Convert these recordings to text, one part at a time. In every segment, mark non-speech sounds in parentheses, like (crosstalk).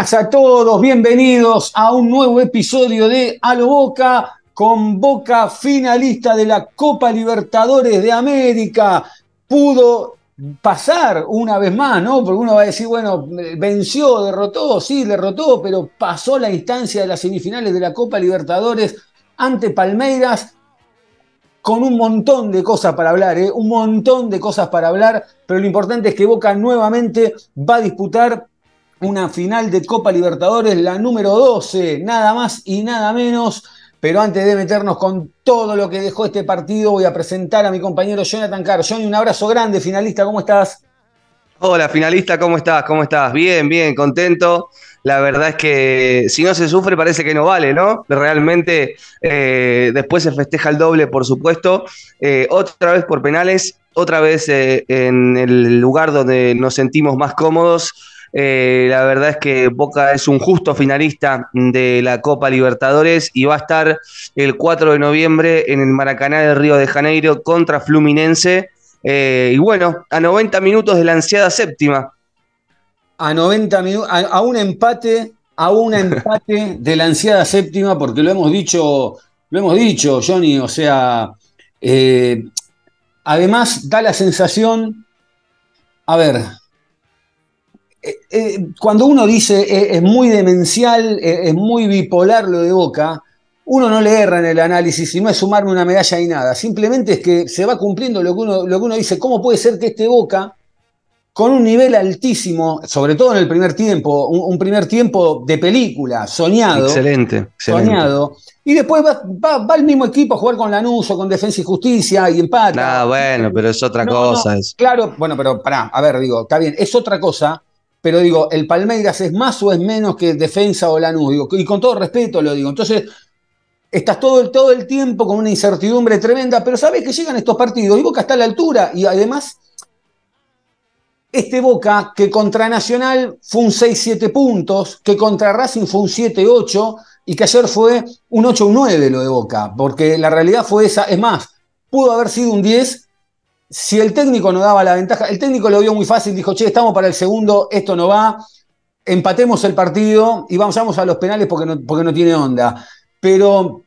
Buenas a todos, bienvenidos a un nuevo episodio de A lo Boca con Boca finalista de la Copa Libertadores de América. Pudo pasar una vez más, ¿no? Porque uno va a decir, bueno, venció, derrotó, sí, derrotó, pero pasó la instancia de las semifinales de la Copa Libertadores ante Palmeiras con un montón de cosas para hablar, ¿eh? un montón de cosas para hablar, pero lo importante es que Boca nuevamente va a disputar una final de Copa Libertadores, la número 12, nada más y nada menos. Pero antes de meternos con todo lo que dejó este partido, voy a presentar a mi compañero Jonathan Carr. Johnny, un abrazo grande, finalista, ¿cómo estás? Hola, finalista, ¿cómo estás? ¿Cómo estás? Bien, bien, contento. La verdad es que si no se sufre parece que no vale, ¿no? Realmente eh, después se festeja el doble, por supuesto. Eh, otra vez por penales, otra vez eh, en el lugar donde nos sentimos más cómodos eh, la verdad es que Boca es un justo finalista de la Copa Libertadores y va a estar el 4 de noviembre en el Maracaná de Río de Janeiro contra Fluminense. Eh, y bueno, a 90 minutos de la ansiada séptima. A 90 minutos, a, un empate, a un empate (laughs) de la ansiada séptima, porque lo hemos dicho, lo hemos dicho, Johnny, o sea, eh, además da la sensación, a ver, eh, eh, cuando uno dice eh, es muy demencial, es muy bipolar lo de Boca, uno no le erra en el análisis y no es sumarme una medalla y nada. Simplemente es que se va cumpliendo lo que uno, lo que uno dice. ¿Cómo puede ser que este Boca, con un nivel altísimo, sobre todo en el primer tiempo, un, primer tiempo de película, soñado. Excelente, Soñado. Y después va, el mismo equipo a jugar con Lanús o con Defensa y Justicia y empata. Ah, bueno, pero es otra cosa. Claro, bueno, pero pará, a ver, digo, está bien, es otra cosa pero digo, el Palmeiras es más o es menos que defensa o Lanús, digo, y con todo respeto lo digo. Entonces, estás todo el, todo el tiempo con una incertidumbre tremenda, pero sabes que llegan estos partidos y Boca está a la altura y además este Boca que contra Nacional fue un 6-7 puntos, que contra Racing fue un 7-8 y que ayer fue un 8-9 lo de Boca, porque la realidad fue esa, es más, pudo haber sido un 10 si el técnico no daba la ventaja, el técnico lo vio muy fácil, dijo, che, estamos para el segundo, esto no va, empatemos el partido y vamos, a los penales porque no, porque no tiene onda. Pero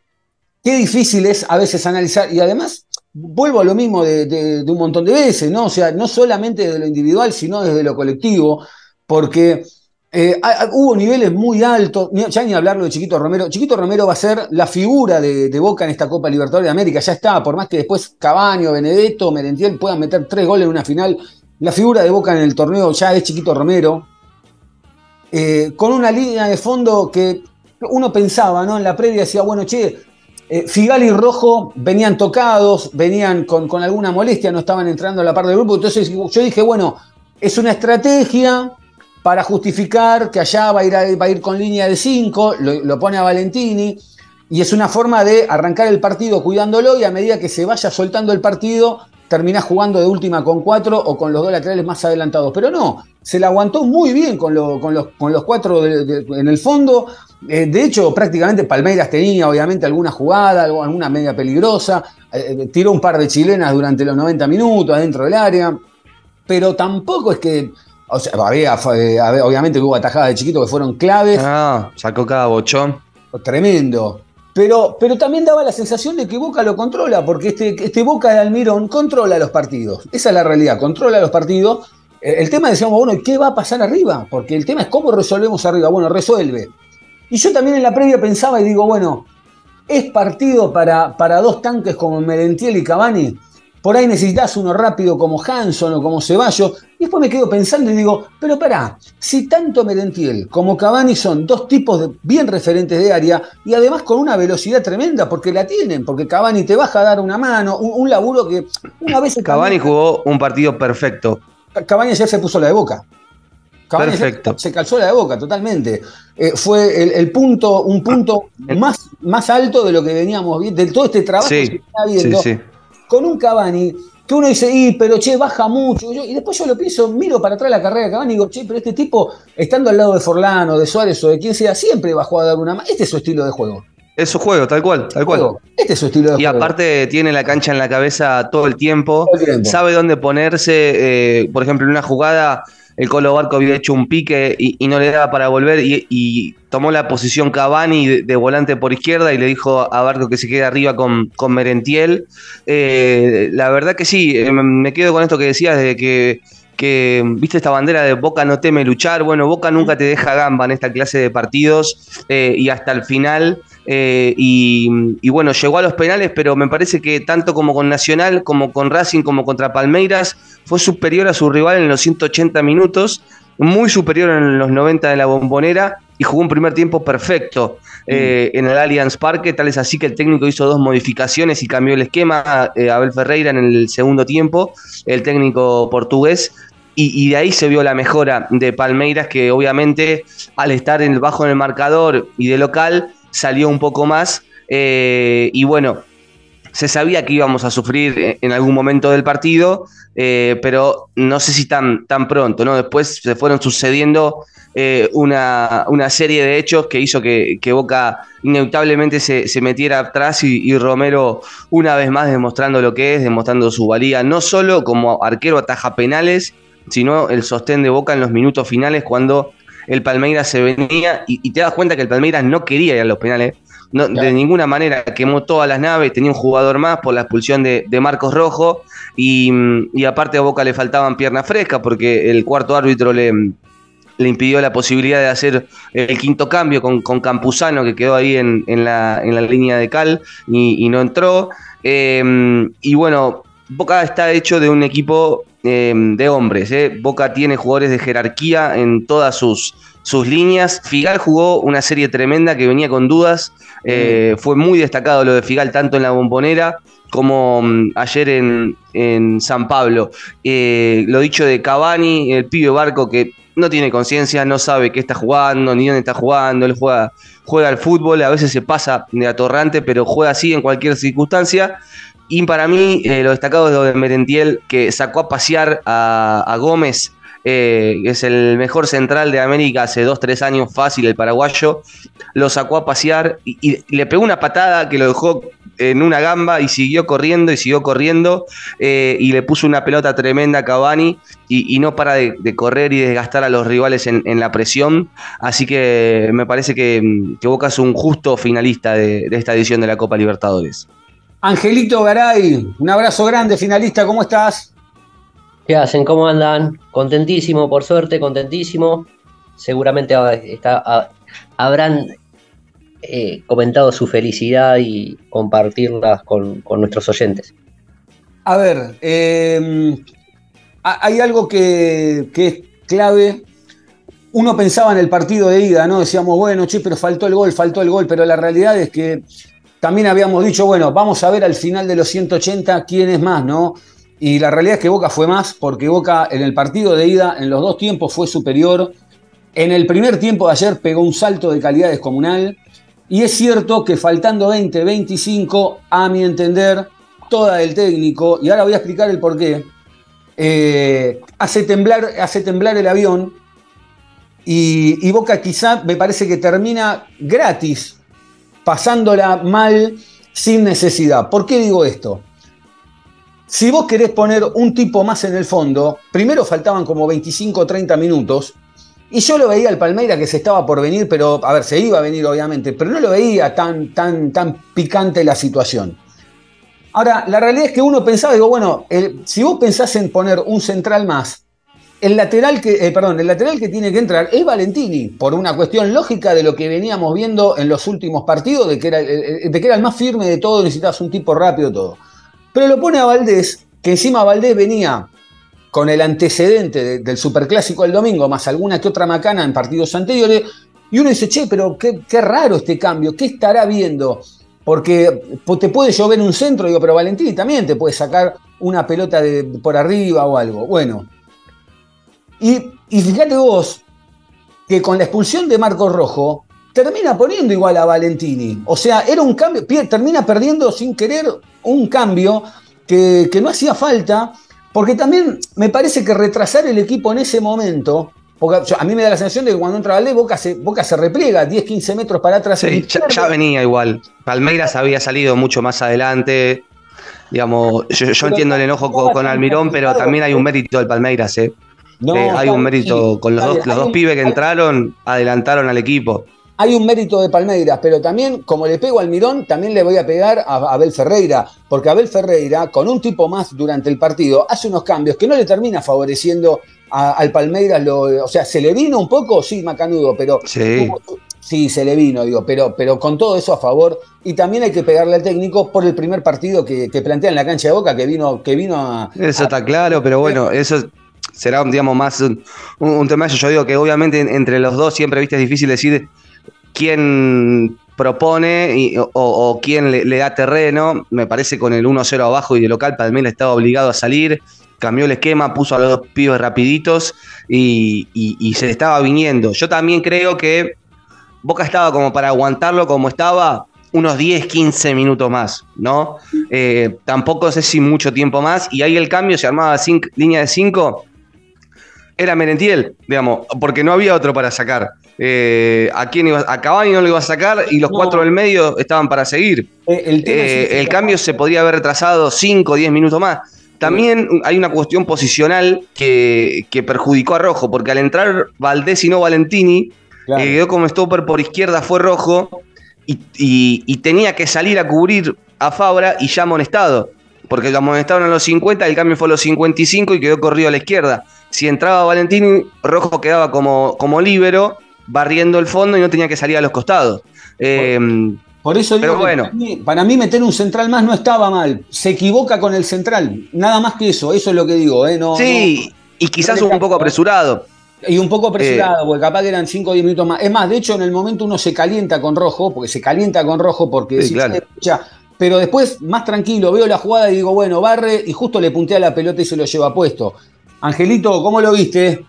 qué difícil es a veces analizar, y además vuelvo a lo mismo de, un montón de veces, ¿no? O sea, no solamente de lo individual, sino desde lo colectivo, porque eh, hubo niveles muy altos, ya ni hablarlo de Chiquito Romero. Chiquito Romero va a ser la figura de, Boca en esta Copa Libertadores de América, ya está, por más que después Cabaño, Benedetto, Merentiel puedan meter tres goles en una final, la figura de Boca en el torneo ya es Chiquito Romero, eh, con una línea de fondo que uno pensaba, ¿no? En la previa decía, bueno, che, eh, Figal y Rojo venían tocados, venían con, con alguna molestia, no estaban entrando a la par del grupo, entonces yo dije, bueno, es una estrategia para justificar que allá va a ir, va a ir con línea de 5, lo, pone a Valentini, y es una forma de arrancar el partido cuidándolo y a medida que se vaya soltando el partido, termina jugando de última con 4 o con los dos laterales más adelantados. Pero no, se la aguantó muy bien con, con, los, con los, cuatro en el fondo. Eh, de hecho, prácticamente Palmeiras tenía obviamente alguna jugada, alguna media peligrosa, eh, eh, tiró un par de chilenas durante los 90 minutos adentro del área, pero tampoco es que O sea, había, obviamente hubo atajadas de chiquito que fueron claves. Ah, sacó cada bochón. Tremendo. Pero, pero también daba la sensación de que Boca lo controla, porque este, este Boca de Almirón controla los partidos. Esa es la realidad, controla los partidos. El tema decíamos, bueno, ¿qué va a pasar arriba? Porque el tema es cómo resolvemos arriba. Bueno, resuelve. Y yo también en la previa pensaba y digo, bueno, es partido para, para dos tanques como Merentiel y Cavani. Por ahí necesitas uno rápido como Hanson o como Ceballos. Y después me quedo pensando y digo, pero pará, si tanto Merentiel como Cavani son dos tipos de, bien referentes de área y además con una velocidad tremenda, porque la tienen, porque Cavani te baja a dar una mano, un, laburo que una vez... Cavani jugó un partido perfecto. Cavani ayer se puso la de boca. Perfecto. Se calzó la de boca totalmente. Eh, fue el, punto, un punto más, más alto de lo que veníamos viendo, de todo este trabajo que está viendo. Sí, sí con un Cavani que uno dice, y pero che, baja mucho. y después yo lo pienso, miro para atrás la carrera de Cavani y digo, che, pero este tipo, estando al lado de Forlano, de Suárez o de quien sea, siempre bajó a dar una más. Este es su estilo de juego. Es su juego, tal cual, tal cual. Este es su estilo de y juego. Y aparte tiene la cancha en la cabeza todo el tiempo, sabe dónde ponerse, eh, por ejemplo, en una jugada el Colo Barco había hecho un pique y, no le daba para volver y, tomó la posición Cavani de, volante por izquierda y le dijo a Barco que se quede arriba con, con Merentiel. Eh, la verdad que sí, eh, me quedo con esto que decías de que que viste esta bandera de Boca no teme luchar. Bueno, Boca nunca te deja gamba en esta clase de partidos eh, y hasta el final eh, y, bueno, llegó a los penales, pero me parece que tanto como con Nacional, como con Racing, como contra Palmeiras, fue superior a su rival en los 180 minutos, muy superior en los 90 de la bombonera y jugó un primer tiempo perfecto eh, en el Allianz Parque, tal es así que el técnico hizo dos modificaciones y cambió el esquema, eh, Abel Ferreira en el segundo tiempo, el técnico portugués, y, de ahí se vio la mejora de Palmeiras, que obviamente al estar en, bajo en el marcador y de local, salió un poco más. Eh, y bueno, se sabía que íbamos a sufrir en algún momento del partido, eh, pero no sé si tan, tan pronto, ¿no? Después se fueron sucediendo eh, una, serie de hechos que hizo que, Boca inevitablemente se, metiera atrás y, Romero una vez más demostrando lo que es, demostrando su valía, no solo como arquero ataja penales, sino el sostén de Boca en los minutos finales cuando el Palmeiras se venía y, te das cuenta que el Palmeiras no quería ir a los penales. No, De ninguna manera quemó todas las naves, tenía un jugador más por la expulsión de, Marcos Rojo y, aparte a Boca le faltaban piernas frescas porque el cuarto árbitro le, le impidió la posibilidad de hacer el quinto cambio con, con Campuzano que quedó ahí en, la, línea de cal y, no entró. Eh, y bueno, Boca está hecho de un equipo Em, de hombres. ¿eh? Boca tiene jugadores de jerarquía en todas sus, sus líneas. Figal jugó una serie tremenda que venía con dudas. Eh, fue muy destacado lo de Figal tanto en la bombonera como mm, ayer en, en, San Pablo. Eh, lo dicho de Cavani, el pibe Barco que no tiene conciencia, no sabe qué está jugando, ni dónde está jugando, él juega, juega al fútbol, a veces se pasa de atorrante, pero juega así en cualquier circunstancia. Y para mí, eh, lo destacado es lo de Merentiel, que sacó a pasear a, Gómez, eh, que es el mejor central de América hace dos, tres años fácil, el paraguayo. Lo sacó a pasear y, le pegó una patada que lo dejó en una gamba y siguió corriendo y siguió corriendo eh, y le puso una pelota tremenda a Cavani y, no para de, correr y desgastar a los rivales en, la presión. Así que me parece que, Boca es un justo finalista de esta edición de la Copa Libertadores. Angelito Garay, un abrazo grande, finalista, ¿cómo estás? ¿Qué hacen? ¿Cómo andan? Contentísimo, por suerte, contentísimo. Seguramente habrán eh, comentado su felicidad y compartirlas con, nuestros oyentes. A ver, em, hay algo que, que, es clave. Uno pensaba en el partido de ida, ¿no? Decíamos, bueno, che, pero faltó el gol, faltó el gol, pero la realidad es que también habíamos dicho, bueno, vamos a ver al final de los 180 quién es más, ¿no? Y la realidad es que Boca fue más, porque Boca en el partido de ida, en los dos tiempos, fue superior. En el primer tiempo de ayer pegó un salto de calidad descomunal. Y es cierto que faltando 20, 25, a mi entender, toda el técnico, y ahora voy a explicar el porqué, eh, hace, temblar, hace temblar el avión. Y, y Boca quizá me parece que termina gratis pasándola mal sin necesidad. ¿Por qué digo esto? si vos querés poner un tipo más en el fondo, primero faltaban como 25 o 30 minutos, y yo lo veía al Palmeira que se estaba por venir, pero a ver, se iba a venir obviamente, pero no lo veía tan, tan, tan picante la situación. Ahora, la realidad es que uno pensaba, digo, bueno, si vos pensás en poner un central más, el lateral que, eh, perdón, el lateral que tiene que entrar es Valentini, por una cuestión lógica de lo que veníamos viendo en los últimos partidos, de que era, que era el más firme de todo, necesitabas un tipo rápido, todo. Pero lo pone a Valdés, que encima Valdés venía con el antecedente del superclásico del domingo, más alguna que otra macana en partidos anteriores, y uno dice, che, pero qué, raro este cambio, ¿qué estará viendo? Porque te puede llover un centro, digo, pero Valentini también te puede sacar una pelota de, por arriba o algo. Bueno, y, y fíjate vos que con la expulsión de Marco Rojo, termina poniendo igual a Valentini. O sea, era un cambio, termina perdiendo sin querer un cambio que, que no hacía falta porque también me parece que retrasar el equipo en ese momento, porque a mí me da la sensación de que cuando entra Valdés, Boca se, Boca se repliega 10, 15 metros para atrás. Sí, ya, venía igual. Palmeiras había salido mucho más adelante. Digamos, yo, entiendo el enojo con, Almirón, pero también hay un mérito del Palmeiras, ¿eh? Eh hay un mérito con los, dos, los dos pibes que entraron, adelantaron al equipo hay un mérito de Palmeiras, pero también, como le pego al Mirón, también le voy a pegar a Abel Ferreira, porque Abel Ferreira, con un tipo más durante el partido, hace unos cambios que no le termina favoreciendo al Palmeiras. o sea, ¿se le vino un poco? Sí, Macanudo, pero. Sí. Sí, se le vino, digo, pero, pero con todo eso a favor. Y también hay que pegarle al técnico por el primer partido que, plantea en la cancha de Boca, que vino, que vino a. Eso está claro, pero bueno, eso será, digamos, más un, tema. Yo digo que obviamente entre los dos siempre, viste, es difícil decir quién propone o, quién le, da terreno. Me parece con el 1-0 abajo y de local Palmeiras estaba obligado a salir. Cambió el esquema, puso a los dos pibes rapiditos y, se le estaba viniendo. Yo también creo que Boca estaba como para aguantarlo como estaba unos 10, 15 minutos más, ¿no? Eh, tampoco sé si mucho tiempo más. Y ahí el cambio se armaba línea de 5. Era Merentiel, digamos, porque no había otro para sacar. Eh, a quién iba, a Cavani no lo iba a sacar y los cuatro del medio estaban para seguir. Eh, el, eh, cambio se podría haber retrasado 5 o 10 minutos más. También hay una cuestión posicional que, perjudicó a Rojo, porque al entrar Valdés y no Valentini, quedó como stopper por izquierda, fue Rojo y, tenía que salir a cubrir a Fabra y ya amonestado, porque lo amonestaron a los 50, el cambio fue a los 55 y quedó corrido a la izquierda. Si entraba Valentini, Rojo quedaba como, como líbero barriendo el fondo y no tenía que salir a los costados. Eh, por eso digo, bueno. para, mí, meter un central más no estaba mal. Se equivoca con el central. Nada más que eso, eso es lo que digo. ¿eh? No, sí, y quizás un poco apresurado. Y un poco apresurado, eh, porque capaz que eran 5 o 10 minutos más. Es más, de hecho, en el momento uno se calienta con rojo, porque se calienta con rojo, porque sí, claro. pero después, más tranquilo, veo la jugada y digo, bueno, barre, y justo le puntea la pelota y se lo lleva puesto. Angelito, ¿cómo lo viste?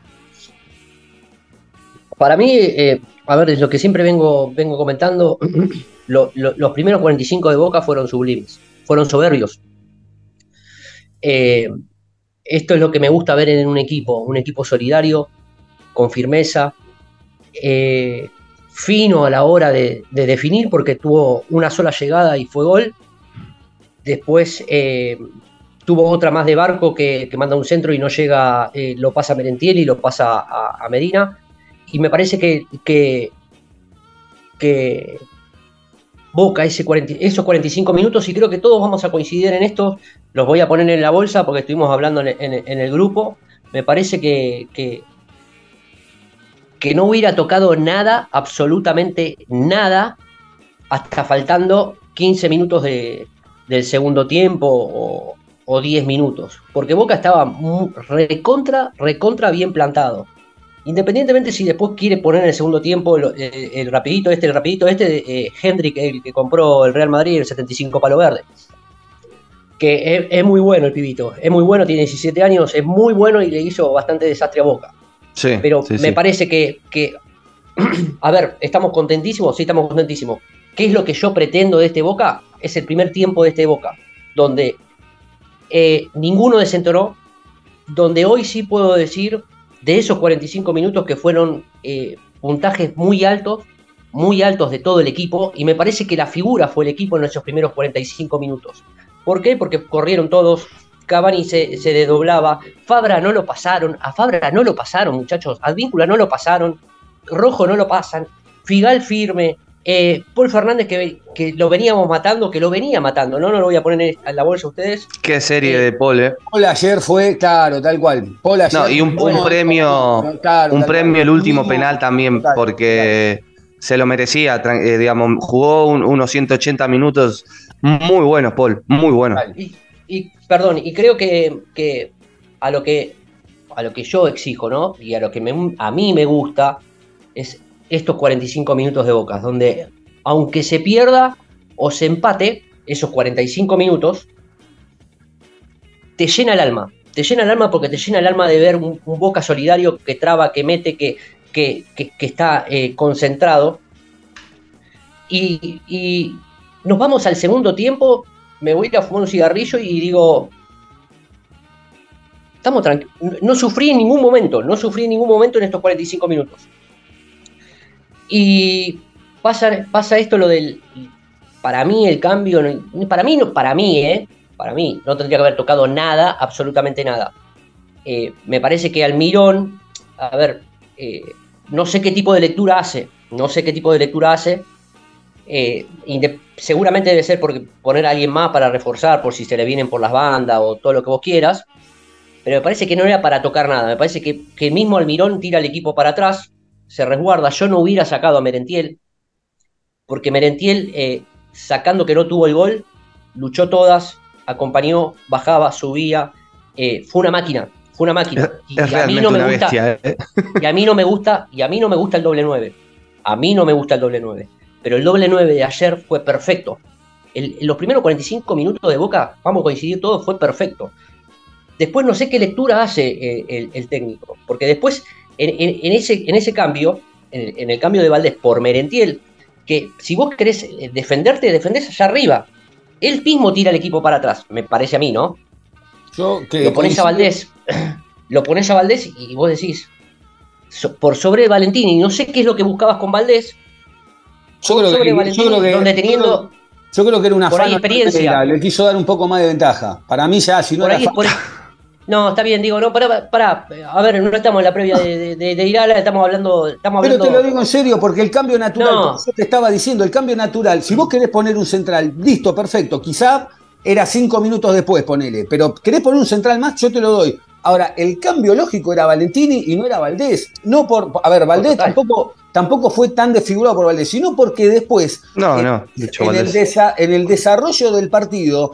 Para mí, eh, a ver, lo que siempre vengo, vengo comentando, (clears throat) los primeros 45 de Boca fueron sublimes, fueron soberbios. Eh, esto es lo que me gusta ver en un equipo, un equipo solidario, con firmeza, eh, fino a la hora de, definir, porque tuvo una sola llegada y fue gol. Después tuvo otra más de barco que, manda un centro y no llega, lo pasa a Merentiel y lo pasa a Medina. Y me parece que, que, Boca ese esos 45 minutos y creo que todos vamos a coincidir en esto, los voy a poner en la bolsa porque estuvimos hablando en, el grupo, me parece que, que, no hubiera tocado nada, absolutamente nada, hasta faltando 15 minutos de, del segundo tiempo o 10 minutos, porque Boca estaba recontra, recontra bien plantado. Independientemente si después quiere poner en el segundo tiempo el, rapidito este, el rapidito este, eh, Hendrik, el que compró el Real Madrid, el 75 palo verde. Que es, muy bueno el pibito, es muy bueno, tiene 17 años, es muy bueno y le hizo bastante desastre a Boca. Sí, Pero me parece que, (clears throat) a ver, estamos contentísimos, sí estamos contentísimos. ¿Qué es lo que yo pretendo de este Boca? Es el primer tiempo de este Boca, donde eh, ninguno desentoró, donde hoy sí puedo decir de esos 45 minutos que fueron eh, puntajes muy altos, muy altos de todo el equipo, y me parece que la figura fue el equipo en esos primeros 45 minutos. ¿Por qué? Porque corrieron todos, Cavani se, se desdoblaba, Fabra no lo pasaron, a Fabra no lo pasaron, muchachos, Advíncula no lo pasaron, Rojo no lo pasan, Figal firme, eh, Paul Fernández que, que, lo veníamos matando, que lo venía matando, ¿no? No lo voy a poner en la bolsa a ustedes. Qué serie de Paul, ¿eh? Paul ayer fue, claro, tal cual. Paul ayer no, y un, un premio, claro, un premio el último penal también, claro, porque se lo merecía, eh, digamos, jugó un, unos 180 minutos muy buenos, Paul, muy buenos. Y, y, perdón, y creo que, que, a lo que a lo que yo exijo, ¿no? Y a lo que me, a mí me gusta es estos 45 minutos de Bocas, donde aunque se pierda o se empate, esos 45 minutos, te llena el alma. Te llena el alma porque te llena el alma de ver un, un Boca solidario que traba, que mete, que, que, que, que está eh, concentrado. Y, y, nos vamos al segundo tiempo, me voy a fumar un cigarrillo y digo, estamos tranquilos. No sufrí en ningún momento, no sufrí en ningún momento en estos 45 minutos. Y pasa, pasa esto lo del. Para mí, el cambio. Para mí, no, para mí, ¿eh? Para mí, no tendría que haber tocado nada, absolutamente nada. Eh, me parece que Almirón. A ver, eh, no sé qué tipo de lectura hace. No sé qué tipo de lectura hace. Eh, seguramente debe ser porque poner a alguien más para reforzar, por si se le vienen por las bandas o todo lo que vos quieras. Pero me parece que no era para tocar nada. Me parece que, que mismo Almirón tira el equipo para atrás se resguarda. Yo no hubiera sacado a Merentiel, porque Merentiel, eh, sacando que no tuvo el gol, luchó todas, acompañó, bajaba, subía, eh, fue una máquina, fue una máquina. Y, es a mí no me gusta, bestia, ¿eh? (laughs) y a mí no me gusta, y a mí no me gusta el doble 9. A mí no me gusta el doble 9. Pero el doble 9 de ayer fue perfecto. El, los primeros 45 minutos de Boca, vamos a coincidir todos, fue perfecto. Después no sé qué lectura hace el, el técnico, porque después en, en, en, ese, en ese cambio, en, en, el cambio de Valdés por Merentiel, que si vos querés defenderte, defendés allá arriba. Él mismo tira el equipo para atrás, me parece a mí, ¿no? Yo, que lo pones (clears throat) a Valdés, lo pones a Valdés y vos decís, so, por sobre Valentini, no sé qué es lo que buscabas con Valdés. Yo creo, sobre que, Valentini, yo creo que, donde teniendo. Yo creo, yo creo que era una por ahí experiencia. Le quiso dar un poco más de ventaja. Para mí ya, si no por era ahí, por (laughs) no, está bien, digo, no, pará, pará, a ver, no estamos en la previa de, de, de Irala, estamos hablando, estamos Pero hablando... te lo digo en serio, porque el cambio natural, No. yo te estaba diciendo, el cambio natural, si vos querés poner un central, listo, perfecto, quizá era cinco minutos después, ponele, pero querés poner un central más, yo te lo doy. Ahora, el cambio lógico era Valentini y no era Valdés. No por, a ver, Valdés tampoco, tampoco fue tan desfigurado por Valdés, sino porque después, No, en, no, en el, desa- en el desarrollo del partido,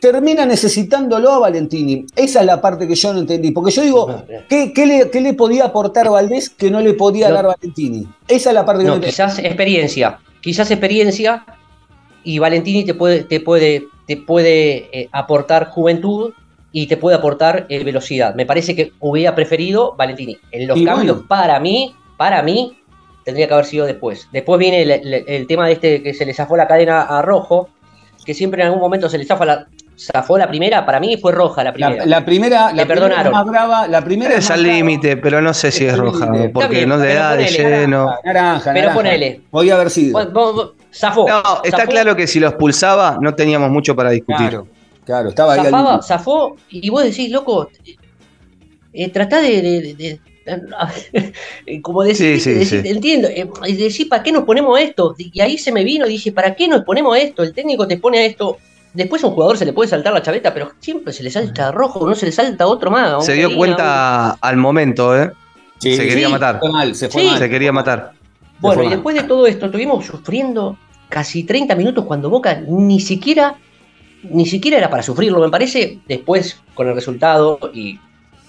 termina necesitándolo a Valentini. Esa es la parte que yo no entendí. Porque yo digo, ¿qué, qué le, qué le podía aportar Valdés que no le podía No. dar Valentini? Esa es la parte que no, No, entendí. quizás experiencia, quizás experiencia y Valentini te puede, te puede, te puede eh, aportar juventud y te puede aportar eh, velocidad. Me parece que hubiera preferido Valentini. En los Y cambios, bueno. para mí, para mí, tendría que haber sido después. Después viene el, el- el tema de este que se le zafó la cadena a Rojo, que siempre en algún momento se le zafa la, zafó la primera, para mí fue roja la primera. La, la primera, la primera es perdonaron. más brava, la primera Es al límite, pero no sé si es roja, porque bien, no le pero da de ponele, lleno. Naranja, Pero naranja. ponele. Podía haber sido. Zafó. No, está zafó. claro que si lo expulsaba no teníamos mucho para discutir. claro, claro, estaba ahí Zafaba, zafó, y vos decís, loco, eh, tratá de, de- de- de- (laughs) como decir, Sí, sí, decir, sí. entiendo, eh, y decir, ¿para qué nos ponemos esto? Y ahí se me vino, dije, ¿para qué nos ponemos esto? El técnico te pone a esto. Después a un jugador se le puede saltar la chaveta, pero siempre se le salta rojo, no se le salta otro más. Se dio cuenta al momento, ¿eh? Sí, se quería sí. matar. Fue mal, se fue Sí. mal. Se quería matar. Bueno, y después de todo esto, estuvimos sufriendo casi 30 minutos cuando Boca ni siquiera, ni siquiera era para sufrirlo, me parece. Después, con el resultado y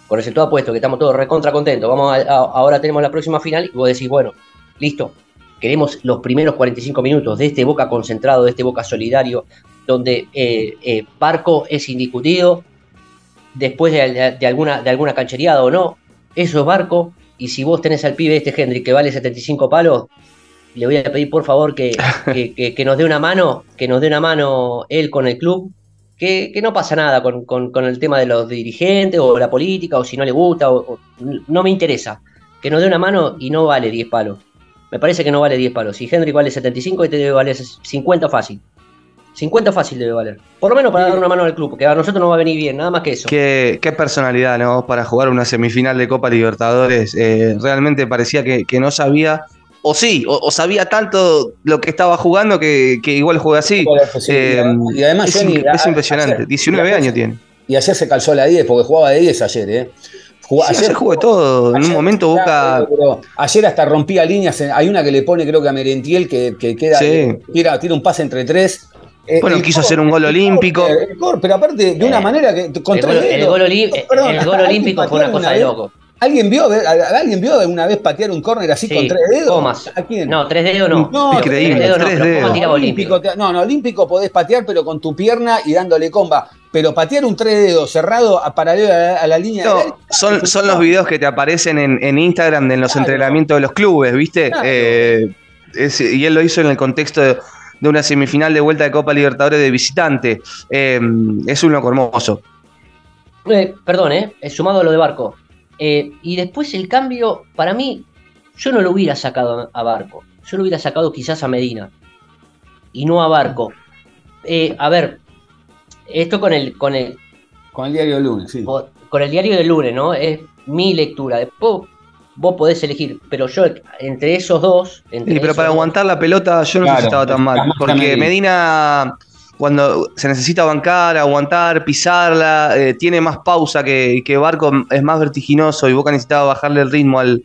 con el resultado puesto, que estamos todos recontra contentos, vamos a- a- ahora tenemos la próxima final y vos decís, bueno, listo, queremos los primeros 45 minutos de este Boca concentrado, de este Boca solidario, donde eh, eh, Barco es indiscutido, después de, de- de alguna, de alguna canchereada o no, eso es Barco, y si vos tenés al pibe este Hendrik que vale 75 palos, le voy a pedir por favor que, (laughs) que, que- que nos dé una mano, que nos dé una mano él con el club, que, que no pasa nada con, con- con el tema de los dirigentes o la política, o si no le gusta, o, o- no me interesa, que nos dé una mano y no vale 10 palos. Me parece que no vale 10 palos. Si Hendrik vale 75, este debe valer 50 fácil. 50 fácil debe valer. Por lo menos para dar una mano al club, que a nosotros no va a venir bien, nada más que eso. Qué, qué personalidad, ¿no? Para jugar una semifinal de Copa Libertadores. Eh, realmente parecía que, que, no sabía, o sí, o, o, sabía tanto lo que estaba jugando que, que igual juega así. Eh, y además, es, Johnny, es impresionante. Ayer, 19 años tiene. Y ayer se calzó la 10, porque jugaba de 10 ayer, ¿eh? Jugó, sí, ayer jugó todo. Ayer, en un momento Boca. Pero ayer hasta rompía líneas. Hay una que le pone, creo que a Merentiel, que, que queda. Sí. Tira, tira un pase entre tres. Bueno, el quiso hacer un gol olímpico. Gol, pero aparte, de una Eh, manera que. Con el, gol, dedos. el gol, oli- Perdón, el gol ¿alguien olímpico fue una cosa de loco. ¿Alguien vio, ¿Alguien vio alguna vez patear un córner así Sí, con tres dedos? Comas. ¿A quién? No, tres dedos no. No, Increíble, tres dedos no, tres dedos. Tiraba olímpico. Te- no, no, olímpico podés patear, pero con tu pierna y dándole comba. Pero patear un tres dedos cerrado a paralelo a la, a la línea No, de son, son los videos que te aparecen en, en Instagram de en los Claro. entrenamientos de los clubes, ¿viste? Claro. Eh, es- y él lo hizo en el contexto de, de una semifinal de vuelta de Copa Libertadores de visitante. Eh, es un loco hermoso. Eh, perdón, eh, eh, sumado a lo de Barco. Eh, y después el cambio, para mí, yo no lo hubiera sacado a Barco. Yo lo hubiera sacado quizás a Medina. Y no a Barco. Eh, a ver, esto con el, con el, con el diario del lunes, sí. con el diario del lunes, ¿no? Es mi lectura. Después vos podés elegir, pero yo entre esos dos. Entre Sí, pero esos para dos- aguantar la pelota yo no sé Claro, si estaba tan mal. Porque Medina. Medina, cuando se necesita bancar, aguantar, pisarla, eh, tiene más pausa que, que Barco, es más vertiginoso y Boca necesitaba bajarle el ritmo al,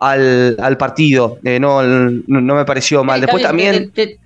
al, al partido. Eh, no, no, no me pareció mal. Después también te- te-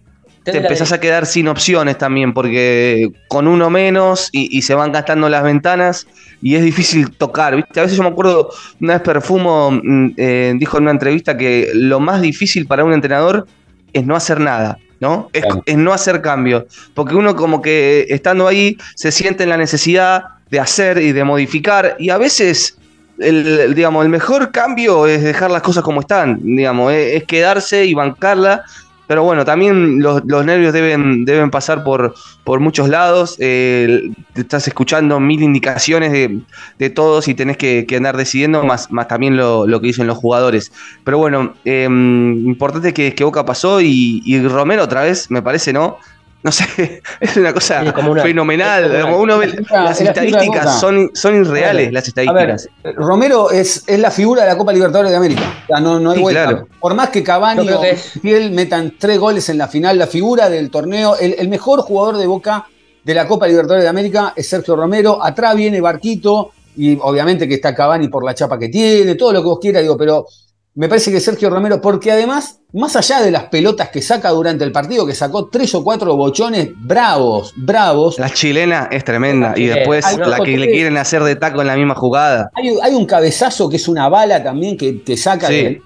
te empezás a quedar sin opciones también, porque con uno menos y, y se van gastando las ventanas y es difícil tocar. ¿viste? A veces yo me acuerdo, una vez Perfumo mm, eh, dijo en una entrevista que lo más difícil para un entrenador es no hacer nada. ¿no? Es, Claro. es no hacer cambios. Porque uno como que estando ahí se siente en la necesidad de hacer y de modificar. Y a veces el, el, digamos, el mejor cambio es dejar las cosas como están. Digamos, es, es quedarse y bancarla. Pero bueno, también los, los nervios deben, deben pasar por, por muchos lados. eh, estás escuchando mil indicaciones de, de todos y tenés que, que andar decidiendo, más, más también lo, lo que dicen los jugadores. Pero bueno, eh, importante que, que Boca pasó y, y Romero otra vez, me parece, ¿no? No sé, (laughs) es una cosa una- fenomenal. es como una- uno ve, es la figura- las la estadísticas son, son irreales, las A ver, estadísticas. Romero es, es la figura de la Copa Libertadores de América. O sea, no, no hay Sí, vuelta. claro. Por más que Cavani o que Fiel metan tres goles en la final, la figura del torneo, el, el mejor jugador de Boca de la Copa Libertadores de América es Sergio Romero. Atrás viene Barquito y obviamente que está Cavani por la chapa que tiene, todo lo que vos quieras, digo, pero me parece que Sergio Romero, porque además, más allá de las pelotas que saca durante el partido, que sacó tres o cuatro bochones bravos, bravos, La chilena es tremenda. Y después la que le quieren hacer de taco en la misma jugada. Hay, hay un cabezazo que es una bala también que te saca Sí. del-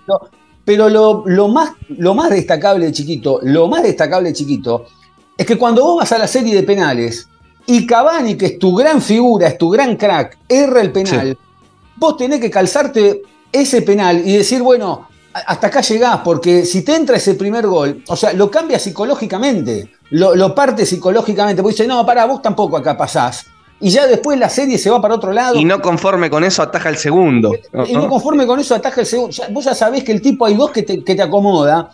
Pero lo, lo más, lo más destacable, chiquito, lo más destacable, chiquito, es que cuando vos vas a la serie de penales y Cavani, que es tu gran figura, es tu gran crack, erra el penal, vos tenés que calzarte ese penal y decir, bueno, hasta acá llegás, porque si te entra ese primer gol, o sea, lo cambia psicológicamente, lo, lo parte psicológicamente, porque dice, no, para, vos tampoco acá pasás. Y ya después la serie se va para otro lado. Y no conforme con eso ataja el segundo. Y no conforme con eso ataja el segundo. Ya- vos ya sabés que el tipo hay dos que te, que te acomoda,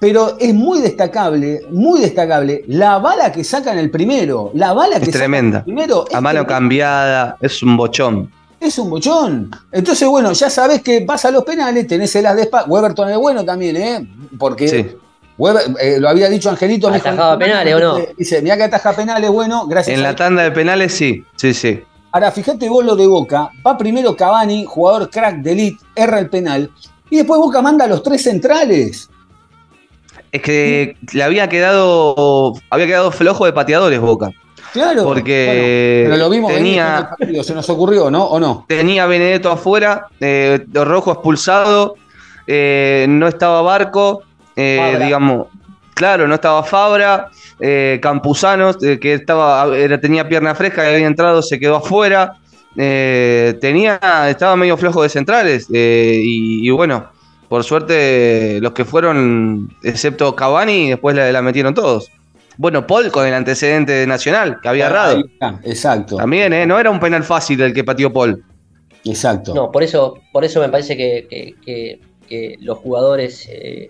pero es muy destacable, muy destacable la bala que saca en el primero. La bala que Es saca tremenda. en el primero es A mano tremenda. cambiada, es un bochón. Es un bochón. Entonces, bueno, ya sabés que vas a los penales, tenés el as de espada. Weberton es bueno también, ¿eh? Porque Sí. Weber- eh, lo había dicho Angelito. ¿Atajaba penales o no? Dice, mira que ataja penales, bueno, gracias En a la tanda de penales sí, sí, sí. Ahora, fíjate vos lo de Boca. Va primero Cavani, jugador crack de elite, erra el penal. Y después Boca manda a los tres centrales. Es que le había quedado, había quedado flojo de pateadores Boca. Claro. Porque bueno, pero lo vimos venir tenía- en el partido, se nos ocurrió, ¿no? ¿O no? Tenía Benedetto afuera, eh, Rojo expulsado, eh, no estaba Barco, eh, digamos, claro, no estaba Fabra, eh, Campuzano, eh, que estaba, era- tenía pierna fresca, que había entrado, se quedó afuera, eh, tenía, estaba medio flojo de centrales, y, y bueno, por suerte los que fueron, excepto Cavani, después la, la metieron todos. Bueno, Paul con el antecedente de Nacional, que había errado. Exacto. También, ¿eh? No era un penal fácil el que pateó Paul. Exacto. No, por eso, por eso me parece que, que- que- que los jugadores eh,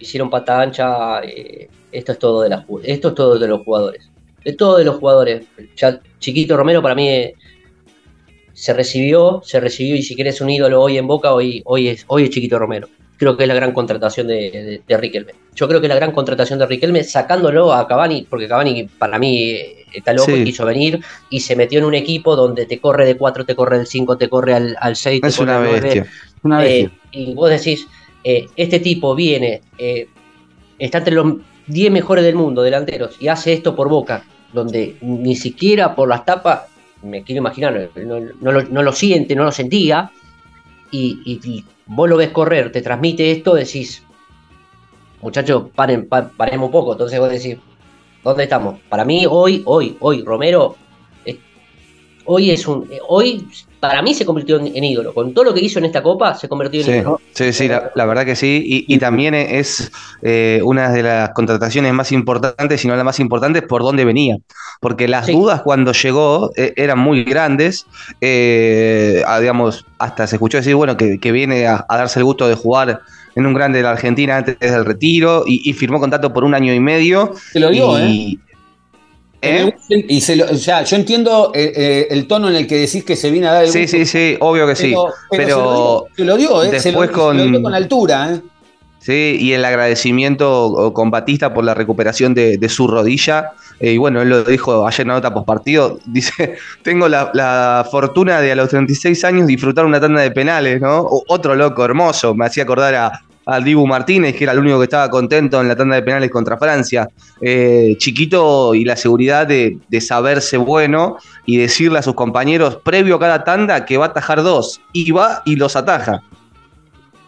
hicieron pata ancha, eh, esto es todo de las esto es todo de los jugadores. De todos de los jugadores. Ya Chiquito Romero para mí eh, se recibió, se recibió y si quieres un ídolo hoy en Boca, hoy, hoy, es, hoy es Chiquito Romero. Creo que es la gran contratación de, de, Riquelme. Yo creo que la gran contratación de Riquelme sacándolo a Cavani, porque Cavani para mí eh, está loco y quiso venir y se metió en un equipo donde te corre de 4, te corre del 5, te corre al, al 6, es una bestia. y vos decís, este tipo viene, está entre los 10 mejores del mundo, delanteros, y hace esto por boca, donde ni siquiera por las tapas, me quiero imaginar, no, lo, siente, no lo sentía, y, vos lo ves correr, te transmite esto, decís, muchachos, paren, paremos un poco, entonces vos decís, ¿dónde estamos? Para mí, hoy, hoy, hoy, Romero, hoy es un, hoy para mí se convirtió en, ídolo. Con todo lo que hizo en esta copa, se convirtió en ídolo. Sí, sí, la, verdad que sí. Y, también es eh, una de las contrataciones más importantes, si no la más importante, por dónde venía. Porque las dudas cuando llegó eh, eran muy grandes. Eh, digamos, hasta se escuchó decir, bueno, que, viene a, darse el gusto de jugar en un grande de la Argentina antes del retiro y, firmó contrato por un año y medio. Se lo dio, ¿eh? ¿Eh? Y se lo, o sea, yo entiendo eh, eh, el tono en el que decís que se viene a dar el Sí, sí, sí, obvio que sí. Pero, se lo dio, ¿eh? se lo, con, dio con altura, ¿eh? Sí, y el agradecimiento con Batista por la recuperación de, su rodilla. y bueno, él lo dijo ayer en la nota partido (laughs) Dice: Tengo la, fortuna de a los 36 años disfrutar una tanda de penales, ¿no? otro loco hermoso. Me hacía acordar a, al Dibu Martínez, que era el único que estaba contento en la tanda de penales contra Francia. Eh, chiquito y la seguridad de, saberse bueno y decirle a sus compañeros previo a cada tanda que va a atajar dos. Y va y los ataja.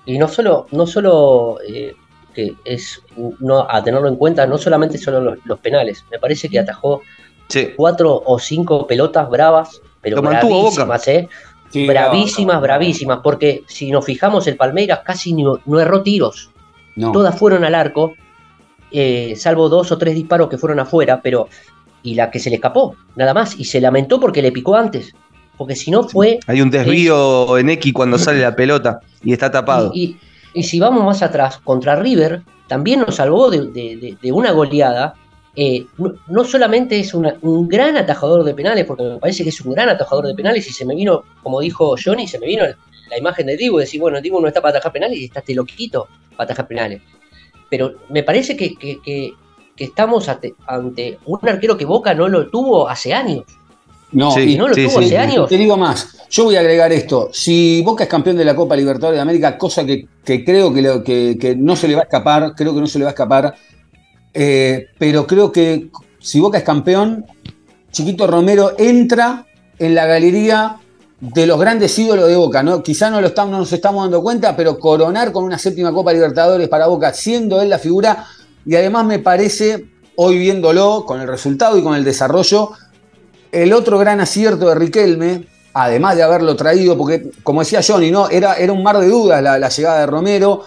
Y no solo, no solo eh, que es no, a tenerlo en cuenta, no solamente son los, penales. Me parece que atajó cuatro o cinco pelotas bravas, pero bravísimas, ¿eh? Bravísimas, bravísimas, porque si nos fijamos, el Palmeiras casi no, erró tiros. Todas fueron al arco, eh, salvo dos o tres disparos que fueron afuera, pero. Y la que se le escapó, nada más. Y se lamentó porque le picó antes. Porque si no fue. Hay un desvío en X cuando sale la pelota y está tapado. Y, si vamos más atrás, contra River, también nos salvó de una goleada eh, no, solamente es un gran atajador de penales, porque me parece que es un gran atajador de penales, y se me vino, como dijo Johnny, se me vino la imagen de Dibu, decir, bueno, Dibu no está para atajar penales y está este loquito para atajar penales. Pero me parece que, estamos ante, un arquero que Boca no lo tuvo hace años. No, y no lo tuvo hace años. Te digo más, yo voy a agregar esto. Si Boca es campeón de la Copa Libertadores de América, cosa que, creo que, que, no se le va a escapar, creo que no se le va a escapar, eh, pero creo que si Boca es campeón, Chiquito Romero entra en la galería de los grandes ídolos de Boca. ¿no? Quizá no, lo estamos, no nos estamos dando cuenta, pero coronar con una séptima Copa Libertadores para Boca, siendo él la figura, y además me parece, hoy viéndolo, con el resultado y con el desarrollo, el otro gran acierto de Riquelme, además de haberlo traído, porque como decía Johnny, ¿no? era, era un mar de dudas la llegada de Romero,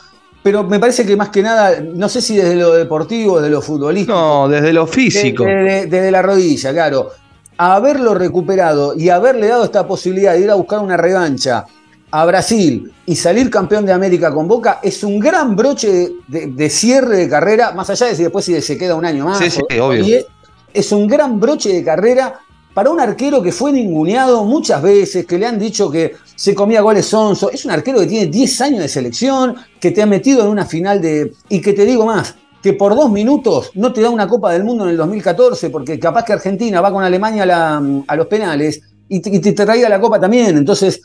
pero me parece que más que nada, no sé si desde lo deportivo, desde lo futbolístico. No, desde lo físico. Desde, la rodilla, claro. Haberlo recuperado y haberle dado esta posibilidad de ir a buscar una revancha a Brasil y salir campeón de América con Boca es un gran broche de, cierre de carrera, más allá de si después si se queda un año más. Sí, sí, obvio. es un gran broche de carrera para un arquero que fue ninguneado muchas veces, que le han dicho que se comía goles sonso, es un arquero que tiene 10 años de selección, que te ha metido en una final de... Y que te digo más, que por dos minutos no te da una Copa del Mundo en el 2014, porque capaz que Argentina va con Alemania a, los penales y te, y te la Copa también. Entonces,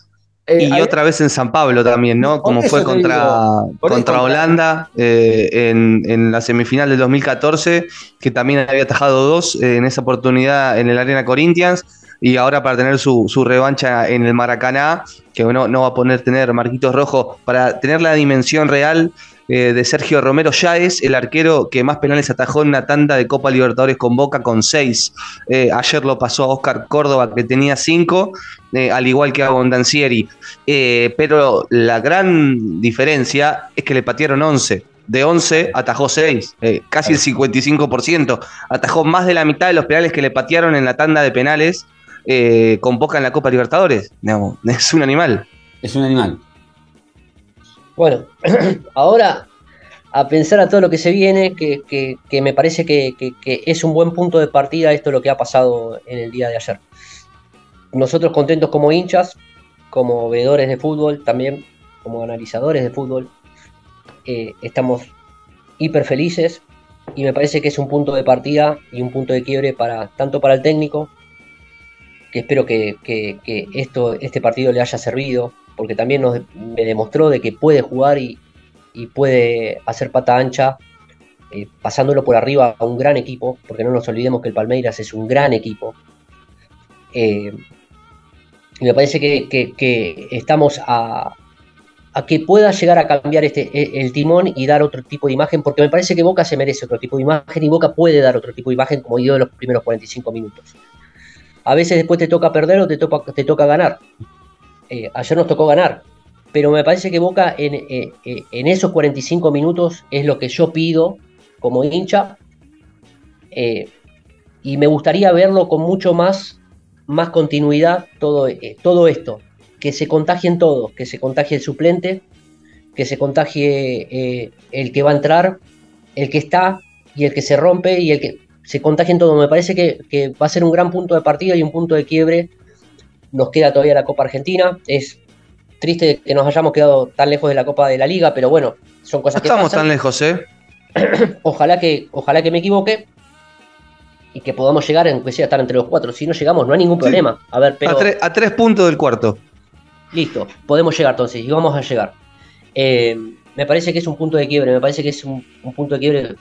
eh, y otra vez en San Pablo también, ¿no? Como fue contra, contra Holanda eh, en, la semifinal del 2014, que también había atajado dos eh, en esa oportunidad en el Arena Corinthians. Y ahora para tener su, revancha en el Maracaná, que bueno, no va a poner tener Marquitos Rojo, para tener la dimensión real eh, de Sergio Romero ya es el arquero que más penales atajó en una tanda de Copa Libertadores con Boca con seis. Eh, ayer lo pasó a Oscar Córdoba que tenía cinco, eh, al igual que a Bondancieri. pero la gran diferencia es que le patearon 11 de 11 atajó 6, casi el 55%. Atajó más de la mitad de los penales que le patearon en la tanda de penales con Boca en la Copa Libertadores. (laughs) es un animal. Es un animal. Bueno, (clears throat) ahora a pensar a todo lo que se viene, que, me parece que, es un buen punto de partida esto lo que ha pasado en el día de ayer. Nosotros contentos como hinchas, como veedores de fútbol, también como analizadores de fútbol, eh, estamos hiper felices y me parece que es un punto de partida y un punto de quiebre para tanto para el técnico, que espero que, esto, este partido le haya servido, porque también nos, me demostró de que puede jugar y, puede hacer pata ancha, eh, pasándolo por arriba a un gran equipo, porque no nos olvidemos que el Palmeiras es un gran equipo. Eh, y me parece que estamos a, a que pueda llegar a cambiar este, e, el timón y dar otro tipo de imagen, porque me parece que Boca se merece otro tipo de imagen y Boca puede dar otro tipo de imagen como dio en los primeros 45 minutos. A veces después te toca perder o te toca, te toca ganar. Eh, ayer nos tocó ganar, pero me parece que Boca en, eh, eh, esos 45 minutos es lo que yo pido como hincha. Y me gustaría verlo con mucho más, más continuidad todo, todo esto. Que se contagien todos, que se contagie el suplente, que se contagie el que va a entrar, el que está y el que se rompe y el que se contagien todos. Me parece que, va a ser un gran punto de partida y un punto de quiebre. Nos queda todavía la Copa Argentina. Es triste que nos hayamos quedado tan lejos de la Copa de la Liga, pero bueno, son cosas que estamos tan lejos, ¿eh? (clears throat) ojalá que, ojalá que me equivoque y que podamos llegar, aunque sea estar entre los cuatro. Si no llegamos, no hay ningún problema. A ver, pero. a tres puntos del cuarto. Listo, podemos llegar entonces y vamos a llegar. Eh, me parece que es un punto de quiebre, me parece que es un, punto de quiebre.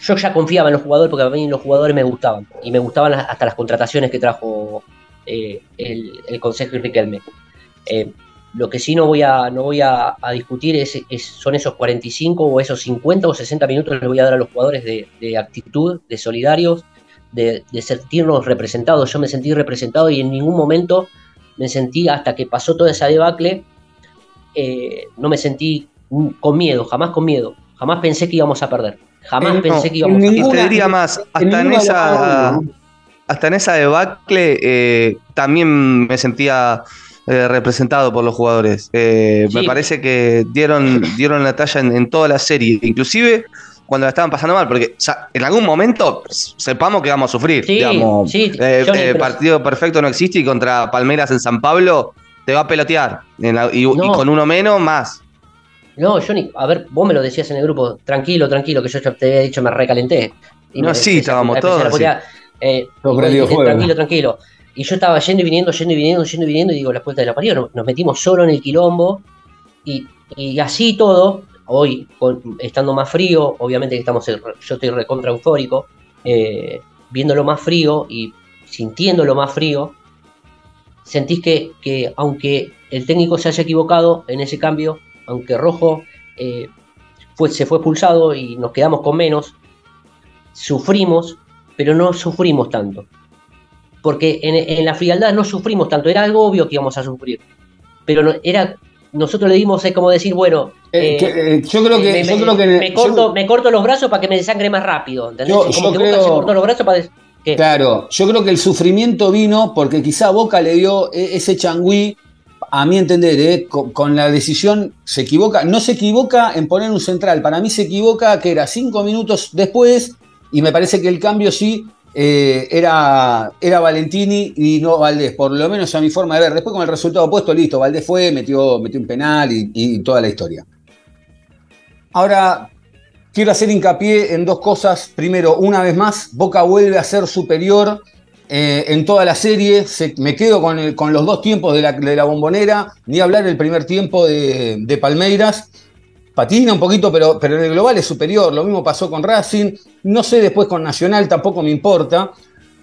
Yo ya confiaba en los jugadores porque a mí los jugadores me gustaban y me gustaban hasta las contrataciones que trajo eh, el, Consejo Riquelme. Eh, lo que sí no voy a, no voy a, discutir es, son esos 45 o esos 50 o 60 minutos que le voy a dar a los jugadores de, actitud, de solidarios, de, de, sentirnos representados. Yo me sentí representado y en ningún momento me sentí, hasta que pasó toda esa debacle, eh, no me sentí con miedo, jamás con miedo. Jamás pensé que íbamos a perder. Jamás eh, pensé que íbamos a perder. Y te diría más, hasta en, esa, hasta en esa debacle eh, también me sentía representado por los jugadores. Me parece que dieron, dieron la talla en, en, toda la serie. Inclusive cuando la estaban pasando mal, porque en algún momento sepamos que vamos a sufrir. Sí, digamos, sí, eh, eh, partido perfecto no existe y contra Palmeiras en San Pablo te va a pelotear. y, con uno menos, más. No, Johnny, a ver, vos me lo decías en el grupo, tranquilo, tranquilo, que yo te había dicho, me recalenté. no, sí, estábamos todos. Eh, tranquilo, tranquilo. Y yo estaba yendo y viniendo, yendo y viniendo, yendo y viniendo, y digo, la puerta de la parió, nos, metimos solo en el quilombo, y, y así todo, hoy, estando más frío, obviamente que estamos, yo estoy recontra eufórico, eh, viéndolo más frío y sintiéndolo más frío, sentís que, aunque el técnico se haya equivocado en ese cambio, aunque Rojo eh, se fue expulsado y nos quedamos con menos, sufrimos, pero no sufrimos tanto. Porque en, en, la frialdad no sufrimos tanto, era algo obvio que íbamos a sufrir. Pero no, era nosotros le dimos, es como decir, bueno, eh, eh, yo creo que, me, corto, los brazos para que me desangre más rápido. ¿entendés? Yo, como que Boca se cortó los brazos para. Claro, yo creo que el sufrimiento vino porque quizá Boca le dio e, ese changüí, a mi entender, eh, con, la decisión se equivoca. No se equivoca en poner un central, para mí se equivoca que era cinco minutos después, y me parece que el cambio sí eh, era, era Valentini y no Valdés, por lo menos a mi forma de ver. Después con el resultado opuesto, listo, Valdés fue, metió, metió un penal y, toda la historia. Ahora, quiero hacer hincapié en dos cosas. Primero, una vez más, Boca vuelve a ser superior eh, en toda la serie. me quedo con, los dos tiempos de la, bombonera, ni hablar del primer tiempo de, de Palmeiras patina un poquito, pero, pero en el global es superior. Lo mismo pasó con Racing. No sé después con Nacional, tampoco me importa.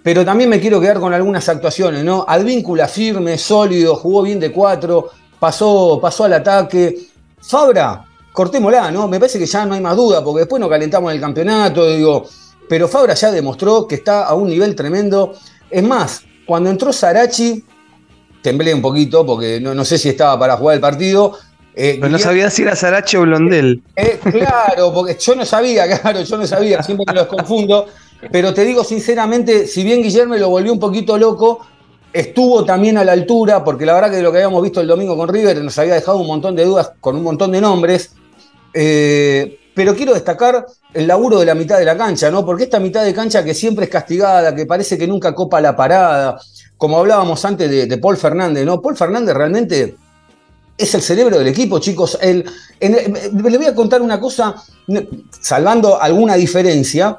Pero también me quiero quedar con algunas actuaciones, ¿no? Advíncula firme, sólido, jugó bien de cuatro, pasó, pasó al ataque. Fabra, cortémosla, ¿no? Me parece que ya no hay más duda, porque después nos calentamos en el campeonato, digo. Pero Fabra ya demostró que está a un nivel tremendo. Es más, cuando entró Sarachi, temblé un poquito, porque no, no sé si estaba para jugar el partido, eh, Pero no sabía si era Sarache o Blondel. Eh, claro, porque yo no sabía, (laughs) claro, yo no sabía, siempre me los confundo. Pero te digo sinceramente, si bien Guillermo lo volvió un poquito loco, estuvo también a la altura, porque la verdad que lo que habíamos visto el domingo con River nos había dejado un montón de dudas con un montón de nombres. Eh, pero quiero destacar el laburo de la mitad de la cancha, ¿no? Porque esta mitad de cancha que siempre es castigada, que parece que nunca copa la parada, como hablábamos antes de, Paul Fernández, ¿no? Paul Fernández realmente es el cerebro del equipo, chicos. le voy a contar una cosa, salvando alguna diferencia.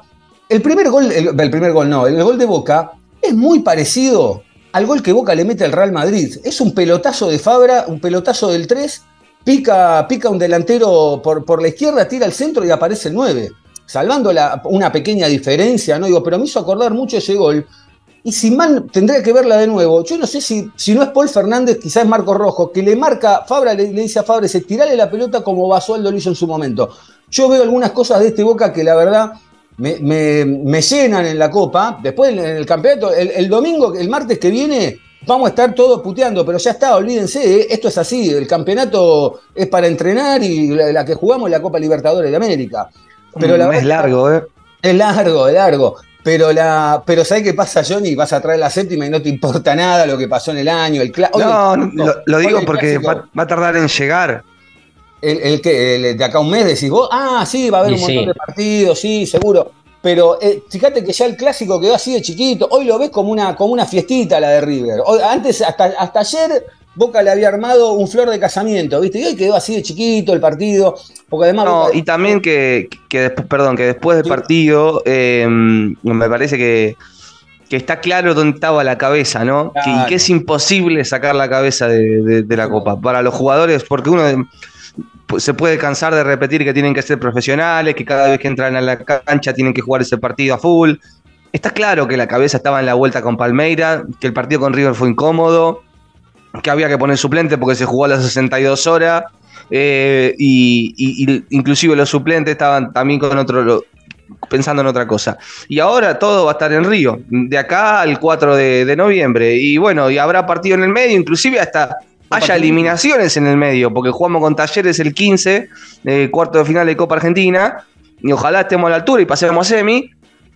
El primer gol, el, primer gol no, el gol de Boca es muy parecido al gol que Boca le mete al Real Madrid. Es un pelotazo de Fabra, un pelotazo del 3 pica, pica un delantero por, por, la izquierda, tira al centro y aparece el 9. Salvando una pequeña diferencia, ¿no? Digo, pero me hizo acordar mucho ese gol. Y si mal tendría que verla de nuevo. Yo no sé si, si no es Paul Fernández, quizás es Marco Rojo, que le marca, Fabra le, dice a Fabra, se tirale la pelota como Basualdo hizo en su momento. Yo veo algunas cosas de este Boca que la verdad me, me, llenan en la Copa. Después en el campeonato, el domingo, el martes que viene, vamos a estar todos puteando, pero ya está, olvídense, ¿eh? esto es así, el campeonato es para entrenar y la, que jugamos es la Copa Libertadores de América. Pero mm, es largo, ¿eh? Es largo, es largo. Pero, la, pero ¿sabes qué pasa, Johnny? Vas a traer la séptima y no te importa nada lo que pasó en el año. El no, lo, digo porque va, a tardar en llegar. El, que de acá un mes decís vos, ah, sí, va a haber un montón de partidos, sí, seguro. Pero eh, fíjate que ya el clásico quedó así de chiquito. Hoy lo ves como una, como una fiestita la de River. antes, hasta, hasta ayer, Boca le había armado un flor de casamiento, ¿viste? Y hoy quedó así de chiquito el partido. Porque además. No, y también que, después, perdón, que después del partido, em, me parece que, está claro dónde estaba la cabeza, ¿no? y que es imposible sacar la cabeza de, de la Copa. Para los jugadores, porque uno se puede cansar de repetir que tienen que ser profesionales, que cada vez que entran a la cancha tienen que jugar ese partido a full. Está claro que la cabeza estaba en la vuelta con Palmeira, que el partido con River fue incómodo, que había que poner suplente porque se jugó a las 62 horas, eh, y, inclusive los suplentes estaban también con otro, pensando en otra cosa. Y ahora todo va a estar en Río, de acá al 4 de, de noviembre. Y bueno, y habrá partido en el medio, inclusive hasta haya eliminaciones en el medio, porque jugamos con Talleres el 15, eh, cuarto de final de Copa Argentina, y ojalá estemos a la altura y pasemos a semi,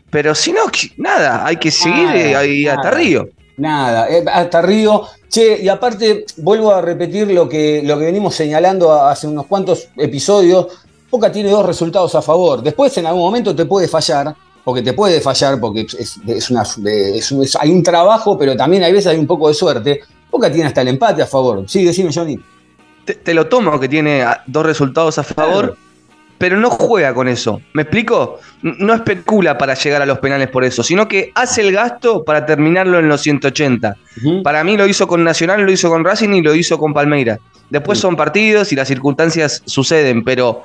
pero si no, nada, hay que seguir eh, ahí hasta Río. Nada, eh, hasta Río. Che, y aparte, vuelvo a repetir lo que, lo que venimos señalando hace unos cuantos episodios. Boca tiene dos resultados a favor. Después, en algún momento, te puede fallar, porque te puede fallar, porque es, una, hay un trabajo, pero también hay veces hay un poco de suerte. Boca tiene hasta el empate a favor. Sí, decime, Johnny. Te, lo tomo que tiene dos resultados a favor, pero no juega con eso. ¿Me explico? No especula para llegar a los penales por eso, sino que hace el gasto para terminarlo en los 180. Para mí lo hizo con Nacional, lo hizo con Racing y lo hizo con Palmeira. Después son partidos y las circunstancias suceden, pero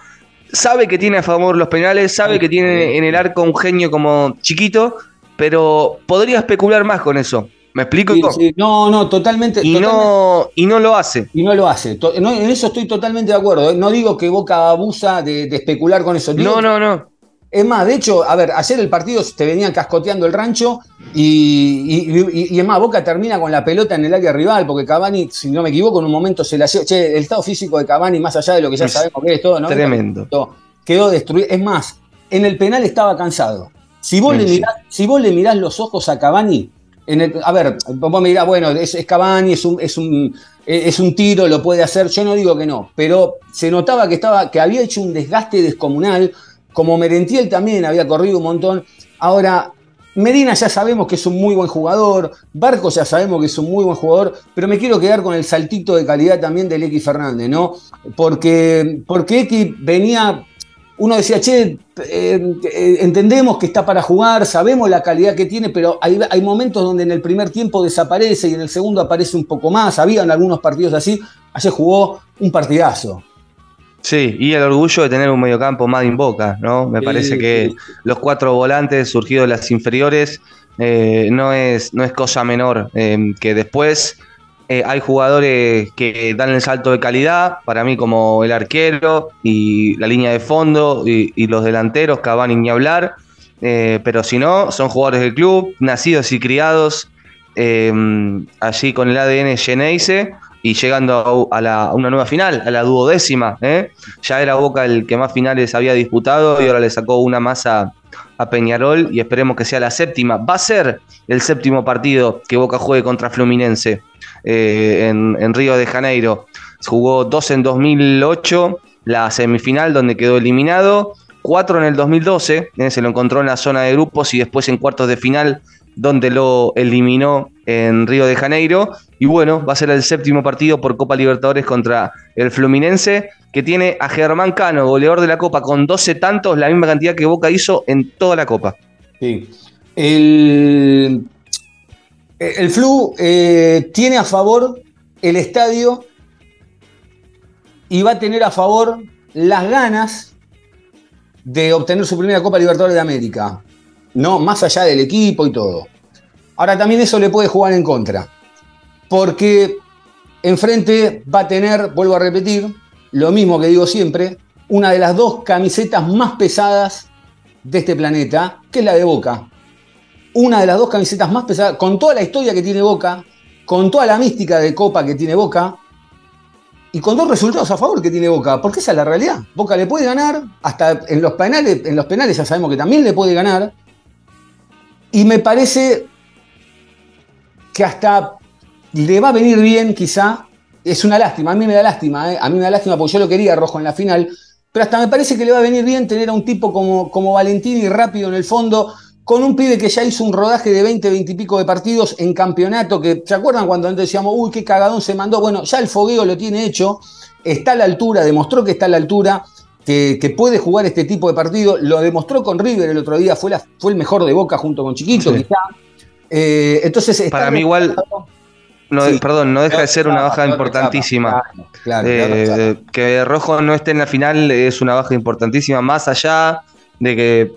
sabe que tiene a favor los penales, sabe que tiene en el arco un genio como chiquito, pero podría especular más con eso. ¿Me explico? No, no, totalmente. Y, No, y no lo hace. Y no lo hace. en eso estoy totalmente de acuerdo. ¿eh? No digo que Boca abusa de, especular con eso. no, no, no. Es más, de hecho, a ver, ayer el partido te venían cascoteando el rancho y, y, es más, Boca termina con la pelota en el área rival, porque Cavani, si no me equivoco, en un momento se la Che, el estado físico de Cavani, más allá de lo que ya sabemos que es todo, ¿no? Tremendo. Quedó destruido. Es más, en el penal estaba cansado. Si vos, le mirás, si vos le mirás los ojos a Cavani, a ver, vos me dirás, bueno, es, es Cavani, es un, es, un, es un tiro, lo puede hacer, yo no digo que no, pero se notaba que, estaba, que había hecho un desgaste descomunal, como Merentiel también había corrido un montón. Ahora, Medina ya sabemos que es un muy buen jugador, Barco ya sabemos que es un muy buen jugador, pero me quiero quedar con el saltito de calidad también del X Fernández, ¿no? Porque, porque X venía uno decía, che, eh, eh, entendemos que está para jugar, sabemos la calidad que tiene, pero hay, momentos donde en el primer tiempo desaparece y en el segundo aparece un poco más. Habían algunos partidos así. Ayer jugó un partidazo. Sí, y el orgullo de tener un mediocampo más en boca, ¿no? Me parece que los cuatro volantes surgidos de las inferiores eh, no, es, no es cosa menor. que después eh, hay jugadores que dan el salto de calidad, para mí como el arquero y la línea de fondo y, los delanteros, Cavani ni hablar, eh, pero si no, son jugadores del club, nacidos y criados eh, allí con el ADN Geneise y llegando a, una nueva final, a la duodécima. Ya era Boca el que más finales había disputado y ahora le sacó una más a, a Peñarol y esperemos que sea la séptima. Va a ser el séptimo partido que Boca juegue contra Fluminense. Eh, en, Río de Janeiro. Jugó dos en 2008, la semifinal donde quedó eliminado, cuatro en el 2012, eh, se lo encontró en la zona de grupos y después en cuartos de final, donde lo eliminó en Río de Janeiro. Y bueno, va a ser el séptimo partido por Copa Libertadores contra el Fluminense, que tiene a Germán Cano, goleador de la Copa, con 12 tantos, la misma cantidad que Boca hizo en toda la Copa. Sí. El, el Flu eh, tiene a favor el estadio y va a tener a favor las ganas de obtener su primera Copa Libertadores de América. No, más allá del equipo y todo. Ahora también eso le puede jugar en contra. Porque enfrente va a tener, vuelvo a repetir, lo mismo que digo siempre, una de las dos camisetas más pesadas de este planeta, que es la de Boca. Una de las dos camisetas más pesadas, con toda la historia que tiene Boca, con toda la mística de Copa que tiene Boca, y con dos resultados a favor que tiene Boca, porque esa es la realidad. Boca le puede ganar, hasta en los penales, en los penales ya sabemos que también le puede ganar. Y me parece que hasta le va a venir bien, quizá. Es una lástima, a mí me da lástima, ¿eh? a mí me da lástima porque yo lo quería rojo en la final. Pero hasta me parece que le va a venir bien tener a un tipo como, como Valentini rápido en el fondo, con un pibe que ya hizo un rodaje de 20, 20 y pico de partidos en campeonato, que ¿se acuerdan cuando antes decíamos, uy, qué cagadón se mandó? Bueno, ya el fogueo lo tiene hecho, está a la altura, demostró que está a la altura, que, puede jugar este tipo de partido, lo demostró con River el otro día, fue, la, fue el mejor de Boca junto con Chiquito, quizá. Eh, entonces, Para mí igual... No, Perdón, no deja de ser una baja importantísima. Eh, que Rojo no esté en la final es una baja importantísima, más allá de que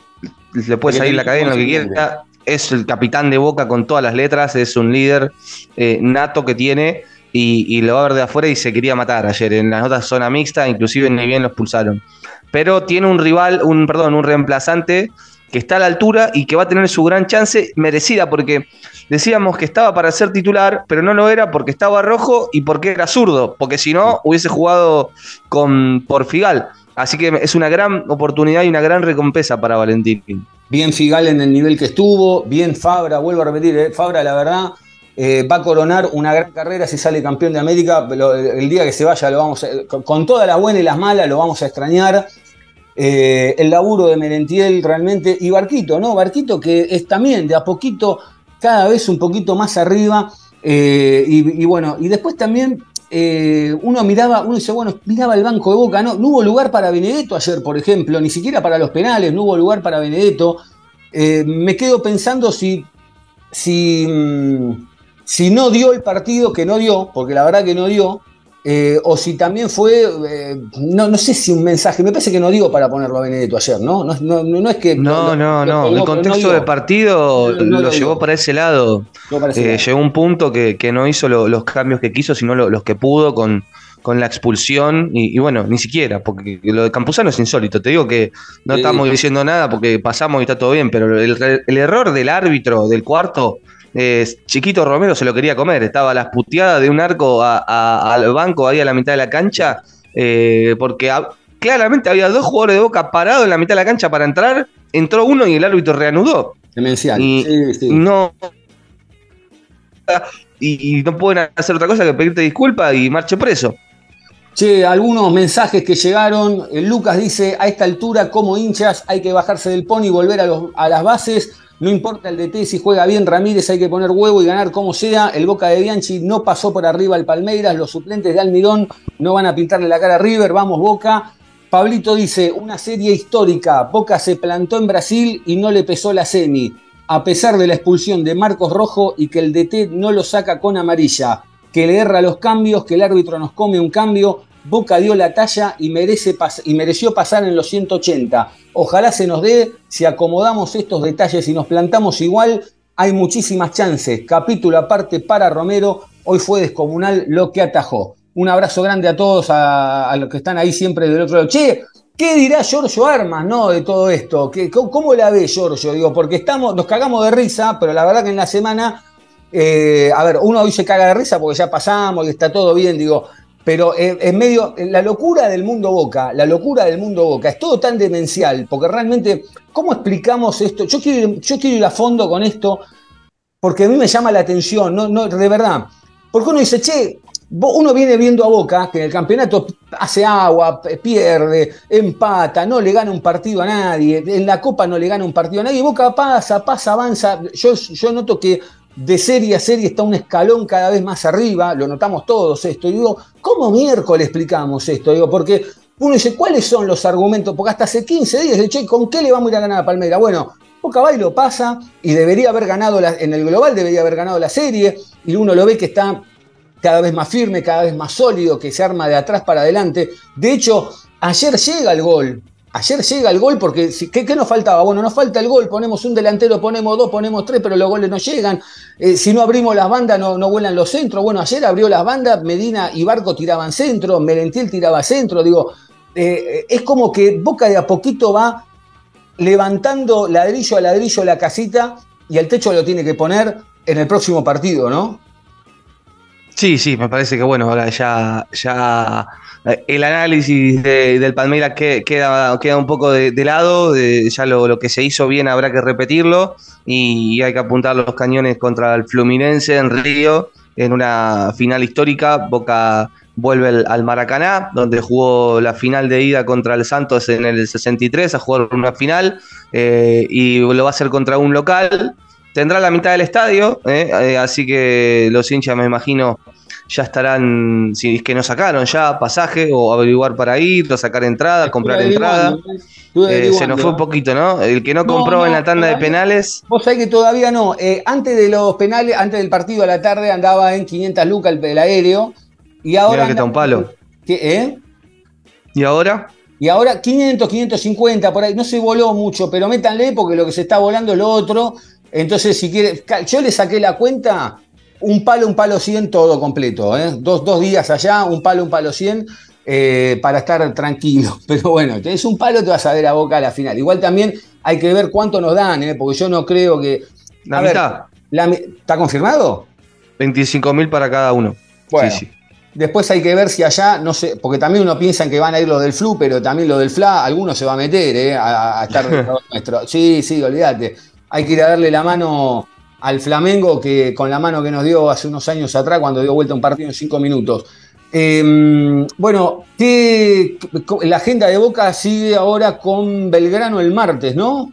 le puede salir la cadena, lo que quiera. Es el capitán de Boca con todas las letras, es un líder eh, nato que tiene y, lo va a ver de afuera y se quería matar ayer. En las notas zona mixta, inclusive ni bien lo expulsaron. Pero tiene un rival, un, perdón, un reemplazante que está a la altura y que va a tener su gran chance merecida, porque decíamos que estaba para ser titular, pero no lo era porque estaba rojo y porque era zurdo, porque si no hubiese jugado con Porfigal. Así que es una gran oportunidad y una gran recompensa para Valentín. Bien Figal en el nivel que estuvo, bien Fabra, vuelvo a repetir, eh, Fabra la verdad eh, va a coronar una gran carrera si sale campeón de América, el día que se vaya lo vamos con todas las buenas y las malas lo vamos a extrañar. Eh, el laburo de Merentiel realmente, y Barquito, ¿no? Barquito que es también de a poquito, cada vez un poquito más arriba, y, bueno, y después también eh, uno miraba, uno dice, bueno, miraba el banco de Boca, no, hubo lugar para Benedetto ayer, por ejemplo, ni siquiera para los penales, no hubo lugar para Benedetto. Eh, me quedo pensando si, si, mm, si no dio el partido, que no dio, porque la verdad que no dio, eh, o si también fue, eh, no, no sé si un mensaje, me parece que no digo para ponerlo a Benedetto ayer, ¿no? No, no, es que... No, no, no, el contexto de partido lo, llevó para ese lado. Eh, llegó un punto que, no hizo los cambios que quiso, sino los que pudo con, con la expulsión y, bueno, ni siquiera, porque lo de Campuzano es insólito. Te digo que no estamos diciendo nada porque pasamos y está todo bien, pero el, el error del árbitro del cuarto eh, Chiquito Romero se lo quería comer, estaba a las puteadas de un arco al banco ahí a la mitad de la cancha, eh, porque claramente había dos jugadores de boca parados en la mitad de la cancha para entrar, entró uno y el árbitro reanudó. Demencial. Y no. Y, no pueden hacer otra cosa que pedirte disculpas y marche preso. Che, algunos mensajes que llegaron. Eh, Lucas dice: A esta altura, como hinchas, hay que bajarse del pony y volver a, a las bases. No importa el DT, si juega bien Ramírez hay que poner huevo y ganar como sea. El Boca de Bianchi no pasó por arriba al Palmeiras. Los suplentes de Almidón no van a pintarle la cara a River. Vamos Boca. Pablito dice, una serie histórica. Boca se plantó en Brasil y no le pesó la semi. A pesar de la expulsión de Marcos Rojo y que el DT no lo saca con amarilla. Que le erra los cambios, que el árbitro nos come un cambio. Boca dio la talla y, merece y mereció pasar en los 180. Ojalá se nos dé, si acomodamos estos detalles y nos plantamos igual, hay muchísimas chances. Capítulo aparte para Romero, hoy fue descomunal lo que atajó. Un abrazo grande a todos, a, los que están ahí siempre del otro lado. Che, ¿qué dirá Giorgio Armas, no, de todo esto? ¿Qué, ¿Cómo la ve Giorgio? Digo, porque estamos, nos cagamos de risa, pero la verdad que en la semana, eh, a ver, uno hoy se caga de risa porque ya pasamos y está todo bien, digo, pero en medio, la locura del mundo Boca, la locura del mundo Boca, es todo tan demencial, porque realmente, ¿cómo explicamos esto? Yo quiero, yo quiero ir a fondo con esto, porque a mí me llama la atención, no, no, de verdad. Porque uno dice, che, uno viene viendo a Boca que en el campeonato hace agua, pierde, empata, no le gana un partido a nadie, en la Copa no le gana un partido a nadie, Boca pasa, pasa, avanza. Yo noto que de serie a serie está un escalón cada vez más arriba, lo notamos todos esto. Y digo, ¿cómo miércoles explicamos esto? Digo, porque uno dice, ¿cuáles son los argumentos? Porque hasta hace 15 días, che, ¿con qué le vamos a ir a ganar a Palmera? Bueno, Boca va y lo pasa y debería haber ganado, en el global debería haber ganado la serie y uno lo ve que está cada vez más firme, cada vez más sólido, que se arma de atrás para adelante. De hecho, ayer llega el gol. Ayer llega el gol porque ¿qué, ¿qué, nos faltaba? Bueno, nos falta el gol, ponemos un delantero, ponemos dos, ponemos tres, pero los goles no llegan. Eh, si no abrimos las bandas, no, vuelan los centros. Bueno, ayer abrió las bandas, Medina y Barco tiraban centro, Merentiel tiraba centro. Digo, eh, es como que Boca de a poquito va levantando ladrillo a ladrillo la casita y el techo lo tiene que poner en el próximo partido, ¿no? Sí, sí, me parece que bueno, ahora ya, ya el análisis del Palmeiras queda, queda un poco de, lado, ya lo, que se hizo bien habrá que repetirlo y hay que apuntar los cañones contra el Fluminense en Río en una final histórica. Boca vuelve al Maracaná, donde jugó la final de ida contra el Santos en el 63, a jugar una final eh, y lo va a hacer contra un local tendrá la mitad del estadio, ¿eh? Eh, así que los hinchas me imagino ya estarán, si es que no sacaron ya pasaje o averiguar para ir, o sacar entrada, comprar entrada. ¿eh? se nos fue un poquito, ¿no? El que no, compró en la tanda de penales. Vos sabés que todavía no. antes de los penales, antes del partido a la tarde andaba en 500 lucas el, aéreo. Y ahora. que está un palo. ¿Qué, ¿Y ahora? Y ahora 500, 550, por ahí. No se voló mucho, pero métanle porque lo que se está volando es lo otro. Entonces, si quiere, yo le saqué la cuenta, un palo, un palo 100, todo completo. ¿eh? Dos, días allá, un palo, un palo 100, eh, para estar tranquilo. (laughs) Pero bueno, tenés un palo, te vas a ver a boca a la final. Igual también hay que ver cuánto nos dan, ¿eh? porque yo no creo que. La mitad. ¿Está confirmado? 25 mil para cada uno. Bueno. Después hay que ver si allá, no sé, porque también uno piensa que van a ir los del flu, pero también lo del FLA, alguno se va a meter ¿eh? a, estar (laughs) nuestro. Sí, sí, olvídate hay que ir a darle la mano al Flamengo, que con la mano que nos dio hace unos años atrás, cuando dio vuelta un partido en cinco minutos. Em, bueno, la agenda de Boca sigue ahora con Belgrano el martes, ¿no?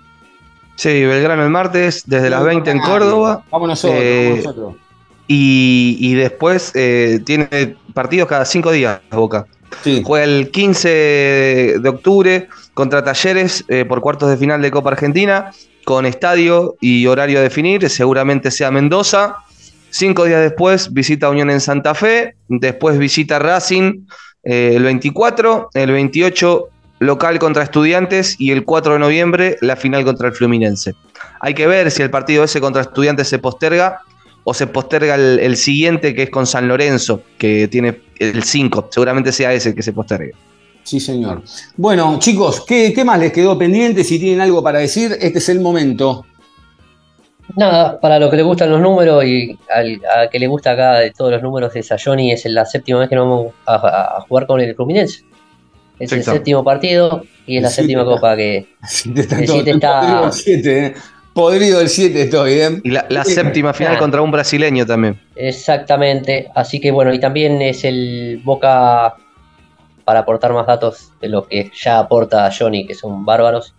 Sí, Belgrano el martes, desde las 20 en Córdoba. Vamos nosotros, eh, nosotros. Y, después eh, tiene partidos cada cinco días Boca. Sí. Juega el 15 de octubre contra Talleres eh, por cuartos de final de Copa Argentina con estadio y horario a definir, seguramente sea Mendoza. Cinco días después visita Unión en Santa Fe, después visita Racing eh, el 24, el 28 local contra Estudiantes y el 4 de noviembre la final contra el Fluminense. Hay que ver si el partido ese contra Estudiantes se posterga o se posterga el, el siguiente que es con San Lorenzo, que tiene el 5, seguramente sea ese el que se postergue. Sí, señor. Bueno, chicos, ¿qué, más les quedó pendiente? Si tienen algo para decir, este es el momento. Nada, para lo que le gustan los números y al a que le gusta acá de todos los números de Sayoni, es la séptima vez que nos vamos a, jugar con el Fluminense. Es el séptimo partido y es la séptima copa que el está... ¿eh? Podrido el 7 estoy, ¿eh? Y la, séptima final contra un brasileño también. Exactamente. Así que bueno, y también es el Boca para aportar más datos de lo que ya aporta Johnny, que son bárbaros.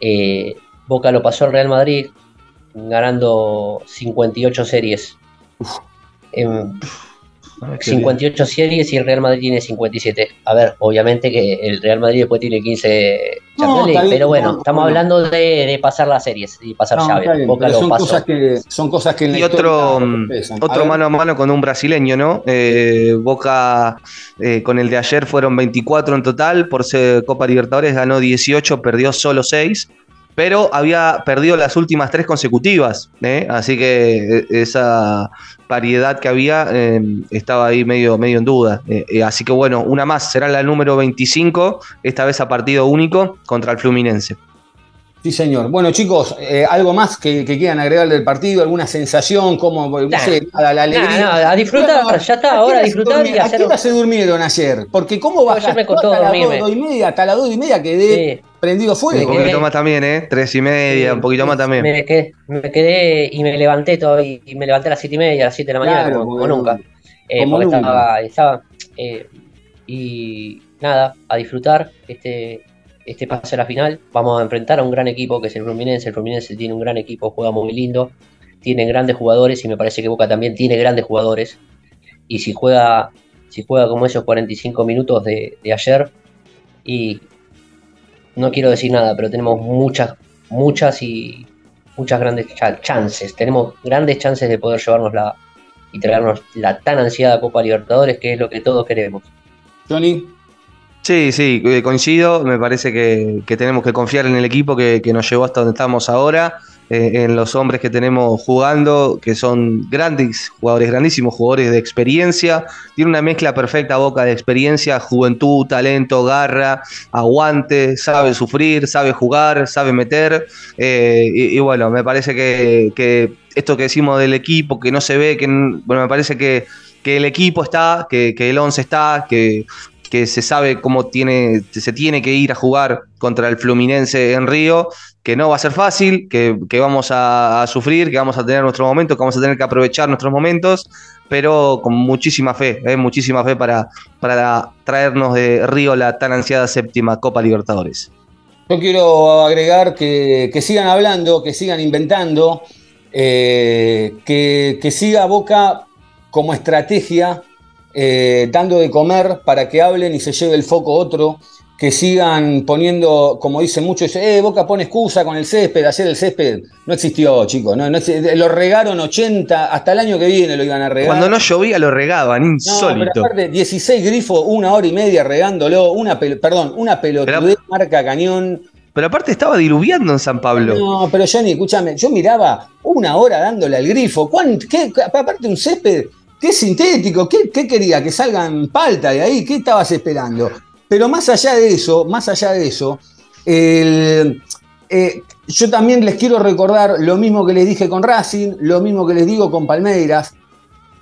Eh, Boca lo pasó al Real Madrid ganando 58 series. 58 ah, series y el Real Madrid tiene 57. A ver, obviamente que el Real Madrid después tiene 15 pero bueno, estamos hablando de, pasar las series y pasar llaves. son, cosas que, son cosas que Y otro, otro mano a mano con un brasileño, ¿no? Eh, Boca eh, con el de ayer fueron 24 en total, por ser Copa Libertadores ganó 18, perdió solo 6 pero había perdido las últimas tres consecutivas, ¿eh? así que esa variedad que había estaba ahí medio, medio en duda. así que bueno, una más, será la número 25, esta vez a partido único contra el Fluminense. Sí, señor. Bueno, chicos, eh, ¿algo más que, quieran agregar del partido? ¿Alguna sensación? ¿Cómo, no sé, la alegría? a disfrutar, ya está, ahora a disfrutar y hacer... ¿A qué hora se durmieron ayer? Porque ¿cómo vas a me costó hasta las dos y media? Hasta las dos y media quedé prendido fuego. Un poquito más también, ¿eh? Tres y media, un poquito más también. Me quedé, me quedé, y me levanté todo, y me levanté a las siete y media, a las siete de la mañana, como, nunca. Eh, estaba, eh, y nada, a disfrutar este, este pase a la final. Vamos a enfrentar a un gran equipo que es el Fluminense. El Fluminense tiene un gran equipo, juega muy lindo, tiene grandes jugadores y me parece que Boca también tiene grandes jugadores. Y si juega, si juega como esos 45 minutos de, de ayer, y no quiero decir nada, pero tenemos muchas, muchas y muchas grandes chances. Tenemos grandes chances de poder llevarnos la y traernos la tan ansiada Copa Libertadores, que es lo que todos queremos. Johnny. Sí, sí, eh, coincido. Me parece que, tenemos que confiar en el equipo que, que, nos llevó hasta donde estamos ahora. Eh, en los hombres que tenemos jugando, que son grandes jugadores, grandísimos jugadores de experiencia. Tiene una mezcla perfecta boca de experiencia, juventud, talento, garra, aguante, sabe sufrir, sabe jugar, sabe meter. Eh, y, bueno, me parece que, esto que decimos del equipo, que no se ve, que bueno, me parece que, el equipo está, que, el 11 está, que, que se sabe cómo tiene, se tiene que ir a jugar contra el Fluminense en Río que no va a ser fácil, que, vamos a, sufrir, que vamos a tener nuestros momentos, que vamos a tener que aprovechar nuestros momentos, pero con muchísima fe, ¿eh? muchísima fe para, para traernos de Río la tan ansiada séptima Copa Libertadores. Yo quiero agregar que, sigan hablando, que sigan inventando, eh, que, siga Boca como estrategia, eh, dando de comer para que hablen y se lleve el foco otro que sigan poniendo, como dicen muchos, eh, Boca pone excusa con el césped, ayer el césped no existió, chicos, no, lo regaron 80, hasta el año que viene lo iban a regar. Cuando no llovía lo regaban, insólito. No, pero aparte, 16 grifos, una hora y media regándolo, una perdón, una pelotudez marca cañón. Pero aparte estaba diluviando en San Pablo. No, pero Johnny, escúchame, yo miraba una hora dándole al grifo, qué, aparte un césped, qué sintético, ¿qué, qué quería? ¿Que salgan palta de ahí? ¿Qué estabas esperando? Pero más allá de eso, más allá de eso, eh, yo también les quiero recordar lo mismo que les dije con Racing, lo mismo que les digo con Palmeiras,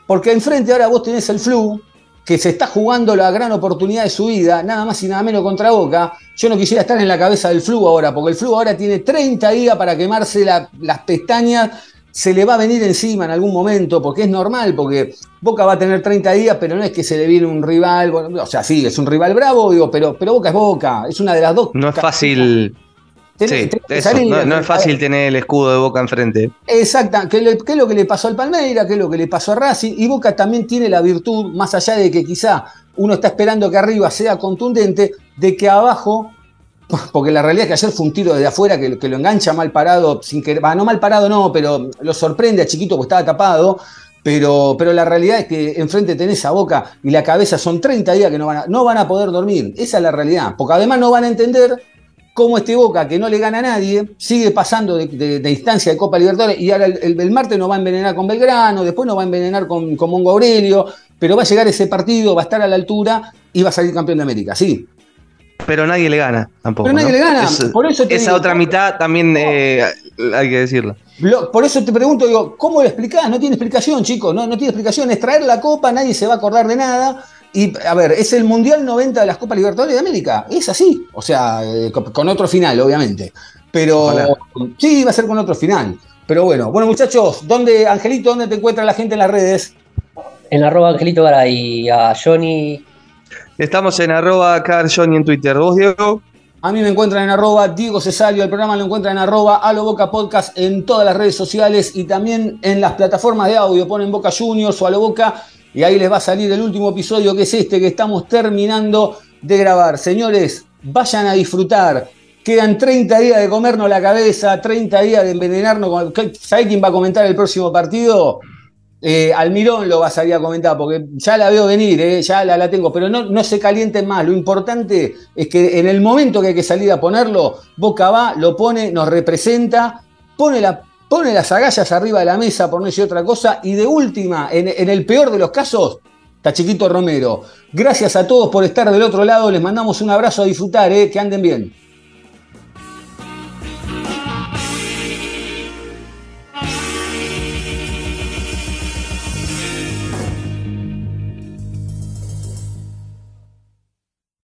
porque enfrente ahora vos tenés el Flu, que se está jugando la gran oportunidad de su vida, nada más y nada menos contra Boca. Yo no quisiera estar en la cabeza del Flu ahora, porque el Flu ahora tiene 30 días para quemarse las pestañas se le va a venir encima en algún momento, porque es normal, porque Boca va a tener 30 días, pero no es que se le viene un rival, o sea, sí, es un rival bravo, digo, pero, pero Boca es Boca, es una de las dos. No es fácil. sí, no, es fácil tener el escudo de Boca enfrente. Exacto, ¿Qué es lo que le pasó al Palmeira, qué es lo que le pasó a Racing, y Boca también tiene la virtud, más allá de que quizá uno está esperando que arriba sea contundente, de que abajo porque la realidad es que ayer fue un tiro desde afuera que, lo engancha mal parado, sin que, no mal parado no, pero lo sorprende a Chiquito porque estaba tapado, pero, pero la realidad es que enfrente tenés a Boca y la cabeza son 30 días que no van, a, no van a poder dormir, esa es la realidad, porque además no van a entender cómo este Boca, que no le gana a nadie, sigue pasando de, instancia de Copa Libertadores y ahora el, martes no va a envenenar con Belgrano, después no va a envenenar con, con Mongo Aurelio, pero va a llegar ese partido, va a estar a la altura y va a salir campeón de América, sí, pero nadie le gana tampoco. Pero nadie le gana. por eso esa otra mitad también eh, hay que decirlo. Por eso te pregunto, digo, ¿cómo lo explicás? No tiene explicación, chicos, no, no tiene explicación. Es traer la copa, nadie se va a acordar de nada. Y, a ver, es el Mundial 90 de las Copas Libertadores de América. Es así. O sea, eh, con otro final, obviamente. Pero sí, va a ser con otro final. Pero bueno, bueno, muchachos, ¿dónde, Angelito, dónde te encuentra la gente en las redes? En arroba Angelito y a Johnny Estamos en arroba Johnny en Twitter. ¿Vos, Diego? A mí me encuentran en arroba Diego Cesario, el programa lo encuentran en arroba Alo Boca Podcast en todas las redes sociales y también en las plataformas de audio. Ponen Boca Juniors o Alo Boca y ahí les va a salir el último episodio que es este que estamos terminando de grabar. Señores, vayan a disfrutar. Quedan 30 días de comernos la cabeza, 30 días de envenenarnos. ¿Sabe quién va a comentar el próximo partido? Eh, Almirón lo vas a ir a comentar, porque ya la veo venir, eh, ya la, la, tengo, pero no, no se calienten más. Lo importante es que en el momento que hay que salir a ponerlo, Boca va, lo pone, nos representa, pone, la, pone las agallas arriba de la mesa, por no decir otra cosa, y de última, en, el peor de los casos, está Chiquito Romero. Gracias a todos por estar del otro lado, les mandamos un abrazo a disfrutar, eh, que anden bien.